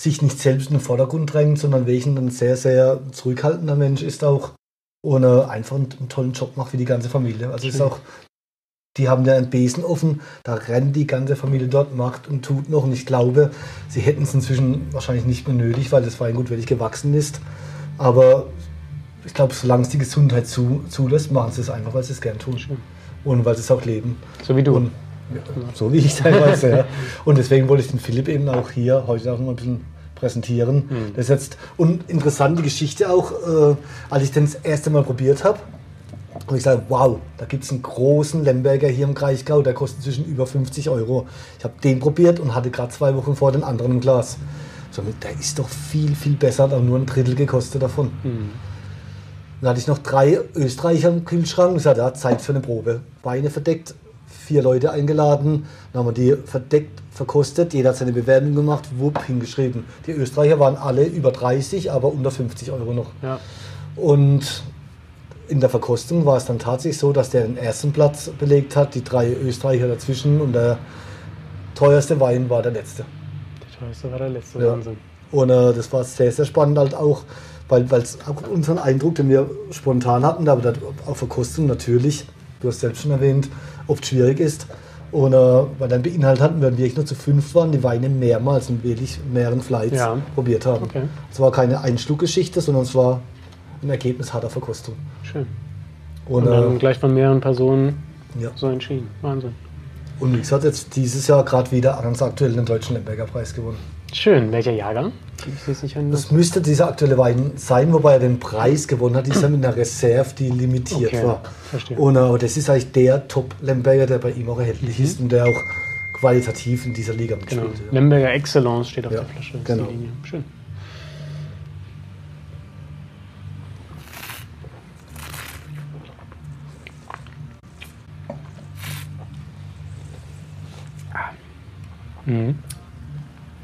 sich nicht selbst in den Vordergrund drängt, sondern welchen ein sehr, sehr zurückhaltender Mensch ist auch und äh, einfach einen, einen tollen Job macht wie die ganze Familie. Also ist Schön. auch, die haben ja einen Besen offen, da rennt die ganze Familie dort, macht und tut noch. Und ich glaube, sie hätten es inzwischen wahrscheinlich nicht mehr nötig, weil das Weingut wirklich gewachsen ist. Aber ich glaube, solange es die Gesundheit zu, zulässt, machen sie es einfach, weil sie es gern tun. Und weil sie es auch leben. So wie du. Und ja, so wie ich teilweise, ja. [laughs] Und deswegen wollte ich den Philipp eben auch hier heute auch noch ein bisschen präsentieren. Das ist jetzt, und interessante Geschichte auch, äh, als ich den das erste Mal probiert habe, und ich sage, wow, da gibt es einen großen Lemberger hier im Kraichgau, der kostet zwischen über 50 Euro. Ich habe den probiert und hatte gerade zwei Wochen vor den anderen im Glas. So, der ist doch viel, viel besser, hat auch nur ein Drittel gekostet davon. Dann hatte ich noch drei Österreicher im Kühlschrank und gesagt, ja, Zeit für eine Probe. Weine verdeckt, vier Leute eingeladen, dann haben wir die verdeckt verkostet, jeder hat seine Bewerbung gemacht, wupp, hingeschrieben. Die Österreicher waren alle über 30, aber unter 50 Euro noch. Ja. Und in der Verkostung war es dann tatsächlich so, dass der den ersten Platz belegt hat, die drei Österreicher dazwischen und der teuerste Wein war der letzte. Der teuerste war der letzte Ja. Wahnsinn. Und äh, das war sehr, sehr spannend halt auch, weil es auch unseren Eindruck, den wir spontan hatten, aber auf Verkostung natürlich, du hast selbst schon erwähnt, oft schwierig ist. Und äh, weil dann beinhaltet hatten, wenn wir wirklich nur zu fünf waren, die Weine mehrmals in wirklich mehreren Flights Ja. probiert haben. Okay. Es war keine Einschluckgeschichte, sondern es war ein Ergebnis harter Verkostung. Schön. Und, Und dann äh, gleich von mehreren Personen ja. so entschieden. Wahnsinn. und wie gesagt, jetzt dieses Jahr gerade wieder ganz aktuell den Deutschen Lemberger Preis gewonnen. Schön. Welcher Jahrgang? Das müsste dieser aktuelle Wein sein, wobei er den Preis gewonnen hat. Dieser mit einer Reserve, die limitiert Okay, war. verstehe. Und äh, das ist eigentlich der Top-Lemberger, der bei ihm auch erhältlich Mhm. ist und der auch qualitativ in dieser Liga Genau. mitspielt. ja. Lemberger Excellence steht auf Ja, der Flasche. Ist genau. Schön. Mhm.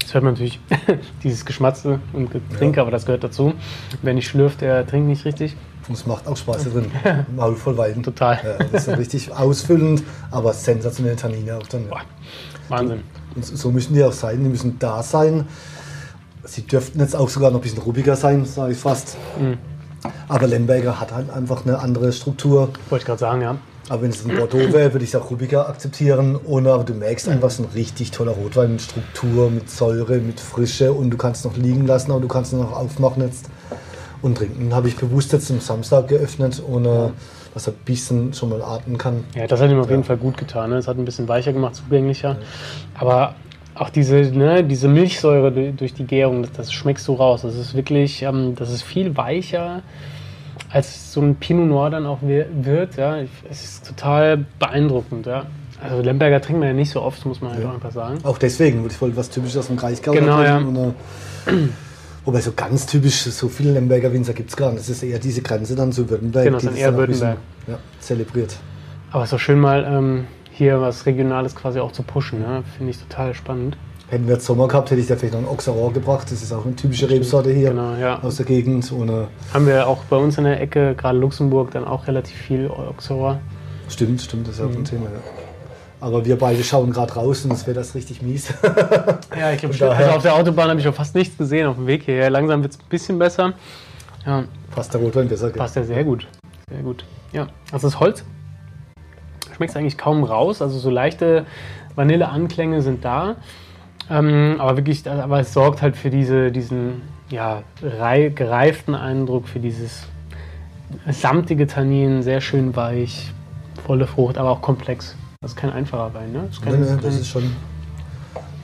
Das hört man natürlich, [laughs] dieses Geschmatze und Getränke, Ja. aber das gehört dazu. Wer nicht schlürft, der trinkt nicht richtig. Und es macht auch Spaß hier drin. [laughs] Maul voll Wein. Total. Ja, das ist richtig ausfüllend, aber sensationelle Tannine auch dann. Ja. Wahnsinn. Und so müssen die auch sein, die müssen da sein. Sie dürften jetzt auch sogar noch ein bisschen ruppiger sein, sage ich fast. Mhm. Aber Lemberger hat halt einfach eine andere Struktur. Wollte ich gerade sagen, ja. Aber wenn es ein Bordeaux wäre, würde ich es auch ruppiger akzeptieren. Und, aber du merkst einfach, es ist ein richtig toller Rotwein mit Struktur, mit Säure, mit Frische. Und du kannst noch liegen lassen, aber du kannst ihn noch aufmachen jetzt und trinken. Habe ich bewusst jetzt am Samstag geöffnet, ohne dass er ein bisschen schon mal atmen kann. Ja, das hat ihm auf jeden Fall gut getan. Ne? Es hat ein bisschen weicher gemacht, zugänglicher. Aber auch diese, ne, diese Milchsäure du- durch die Gärung, das, das schmeckst du raus. Das ist wirklich, ähm, das ist viel weicher, als so ein Pinot Noir dann auch wi- wird. Ja? Es ist total beeindruckend. Ja? Also Lemberger trinkt man ja nicht so oft, muss man halt Ja. auch einfach sagen. Auch deswegen, weil ich wollte was Typisches aus dem Kraichgau Genau, ja. Und, äh, wobei so ganz typisch, so viele Lemberger Winzer gibt es gar nicht. Das ist eher diese Grenze dann zu Württemberg. Genau, dann eher bisschen, Württemberg. Ja, zelebriert. Aber es ist schön mal ähm, hier was Regionales quasi auch zu pushen. Ne? Finde ich total spannend. Hätten wir jetzt Sommer gehabt, hätte ich da vielleicht noch einen Auxerrois gebracht. Das ist auch eine typische Rebsorte hier Genau, ja. aus der Gegend. Und, äh, Haben wir auch bei uns in der Ecke, gerade Luxemburg, dann auch relativ viel Auxerrois. stimmt, stimmt, das ist auch Mhm. ein Thema. Ja. Aber wir beide schauen gerade raus und es wäre das richtig mies. [laughs] Ja, ich glaube, also auf der Autobahn habe ich auch fast nichts gesehen auf dem Weg hierher. Langsam wird es ein bisschen besser. Ja, Passt der Rotwein besser. passt ja sehr gut. Sehr gut. Ja, also das Holz schmeckt eigentlich kaum raus. Also so leichte Vanilleanklänge sind da. Ähm, aber wirklich, aber es sorgt halt für diese, diesen ja, rei- gereiften Eindruck, für dieses samtige Tannin, sehr schön weich, volle Frucht, aber auch komplex. Das ist kein einfacher Wein, ne? Das ist Nee, nee, das ist schon.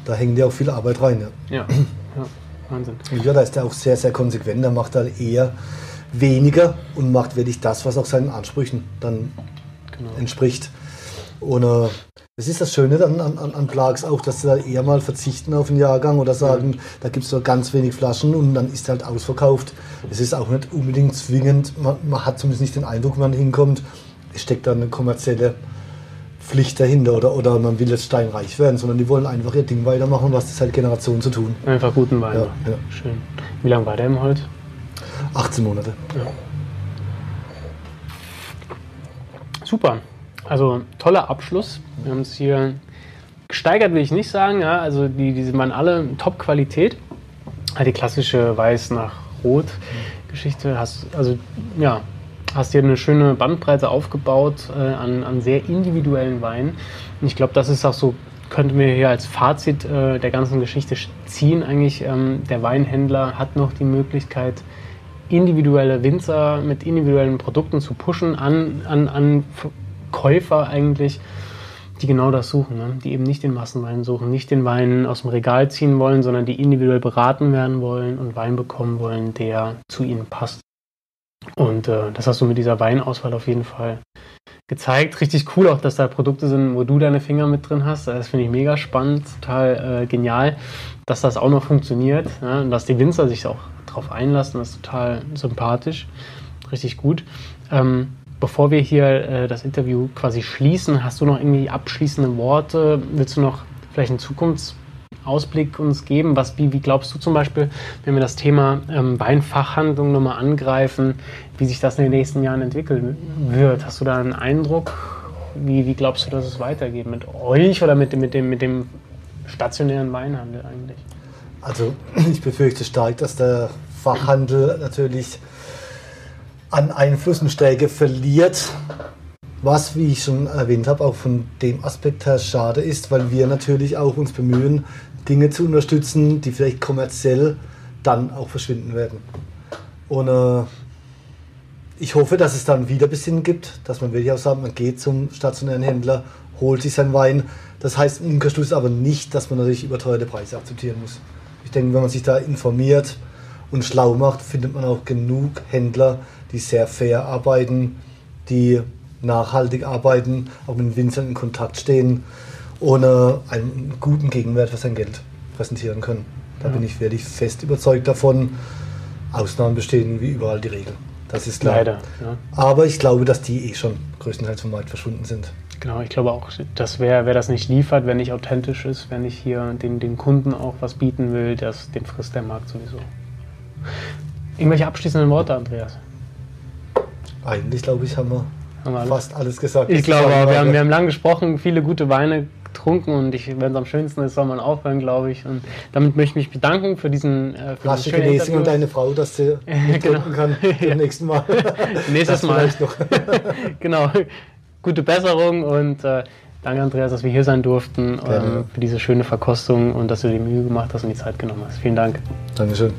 Da hängt ja auch viel Arbeit rein. Ja. ja, ja, Wahnsinn. Und ja, da ist er auch sehr, sehr konsequent. Er macht da eher weniger und macht wirklich das, was auch seinen Ansprüchen dann Genau. entspricht. Und äh, das ist das Schöne dann an, an, an Plags auch, dass sie da eher mal verzichten auf den Jahrgang oder sagen, da gibt es nur ganz wenig Flaschen und dann ist halt ausverkauft. Es ist auch nicht unbedingt zwingend, man, man hat zumindest nicht den Eindruck, wenn man hinkommt, es steckt da eine kommerzielle Pflicht dahinter oder, oder man will jetzt steinreich werden, sondern die wollen einfach ihr Ding weitermachen, was das halt Generationen zu tun. Einfach guten Wein. Ja, ja. Schön. Wie lange war der im Holz? 18 Monate. Super. Also toller Abschluss. Wir haben es hier gesteigert, will ich nicht sagen. Ja, also die, die waren alle Top-Qualität. Die klassische Weiß nach Rot Geschichte. Hast, also ja, hast dir eine schöne Bandbreite aufgebaut äh, an, an sehr individuellen Weinen. Und ich glaube, das ist auch so, könnten wir hier als Fazit äh, der ganzen Geschichte ziehen. Eigentlich, ähm, der Weinhändler hat noch die Möglichkeit, individuelle Winzer mit individuellen Produkten zu pushen an, an, an Käufer eigentlich, die genau das suchen, ne? die eben nicht den Massenwein suchen, nicht den Wein aus dem Regal ziehen wollen, sondern die individuell beraten werden wollen und Wein bekommen wollen, der zu ihnen passt. Und äh, das hast du mit dieser Weinauswahl auf jeden Fall gezeigt. Richtig cool auch, dass da Produkte sind, wo du deine Finger mit drin hast. Das finde ich mega spannend, total äh, genial, dass das auch noch funktioniert ja? und dass die Winzer sich auch darauf einlassen. Das ist total sympathisch, richtig gut. Ähm, bevor wir hier äh, das Interview quasi schließen, hast du noch irgendwie abschließende Worte? Willst du noch vielleicht einen Zukunftsausblick uns geben? Was, wie, wie glaubst du zum Beispiel, wenn wir das Thema ähm, Weinfachhandlung nochmal angreifen, wie sich das in den nächsten Jahren entwickeln wird? Hast du da einen Eindruck? Wie, wie glaubst du, dass es weitergeht? Mit euch oder mit mit dem, mit dem stationären Weinhandel eigentlich? Also [clears throat] ich befürchte stark, dass der Fachhandel natürlich an Einfluss und Stärke verliert. Was, wie ich schon erwähnt habe, auch von dem Aspekt her schade ist, weil wir natürlich auch uns bemühen, Dinge zu unterstützen, die vielleicht kommerziell dann auch verschwinden werden. Und äh, ich hoffe, dass es dann wieder bisschen gibt, dass man wirklich auch sagt, man geht zum stationären Händler, holt sich seinen Wein. Das heißt im Umkehrschluss aber nicht, dass man natürlich überteuerte Preise akzeptieren muss. Ich denke, wenn man sich da informiert und schlau macht, findet man auch genug Händler, die sehr fair arbeiten, die nachhaltig arbeiten, auch mit den Winzern in Kontakt stehen, ohne einen guten Gegenwert für sein Geld präsentieren können. Da ja. bin ich wirklich fest überzeugt davon. Ausnahmen bestehen wie überall die Regel. Das ist klar. Leider. Ja. Aber ich glaube, dass die eh schon größtenteils vom Markt verschwunden sind. Genau, ich glaube auch, dass wer, wer das nicht liefert, wer nicht authentisch ist, wer nicht hier den, den Kunden auch was bieten will, das, den frisst der Markt sowieso. Irgendwelche abschließenden Worte, Andreas? Eigentlich, glaube ich, haben wir, haben wir fast alles gesagt. Ich glaube, wir haben, wir haben lang gesprochen, viele gute Weine getrunken und wenn es am schönsten ist, soll man aufhören, glaube ich. Und damit möchte ich mich bedanken für diesen äh, für Flasche und deine Frau, dass sie [laughs] genau. kann [laughs] beim nächsten Mal. [laughs] Nächstes Mal. genau. Gute Besserung und äh, danke Andreas, dass wir hier sein durften ähm, für diese schöne Verkostung und dass du dir die Mühe gemacht hast und die Zeit genommen hast. Vielen Dank. Dankeschön.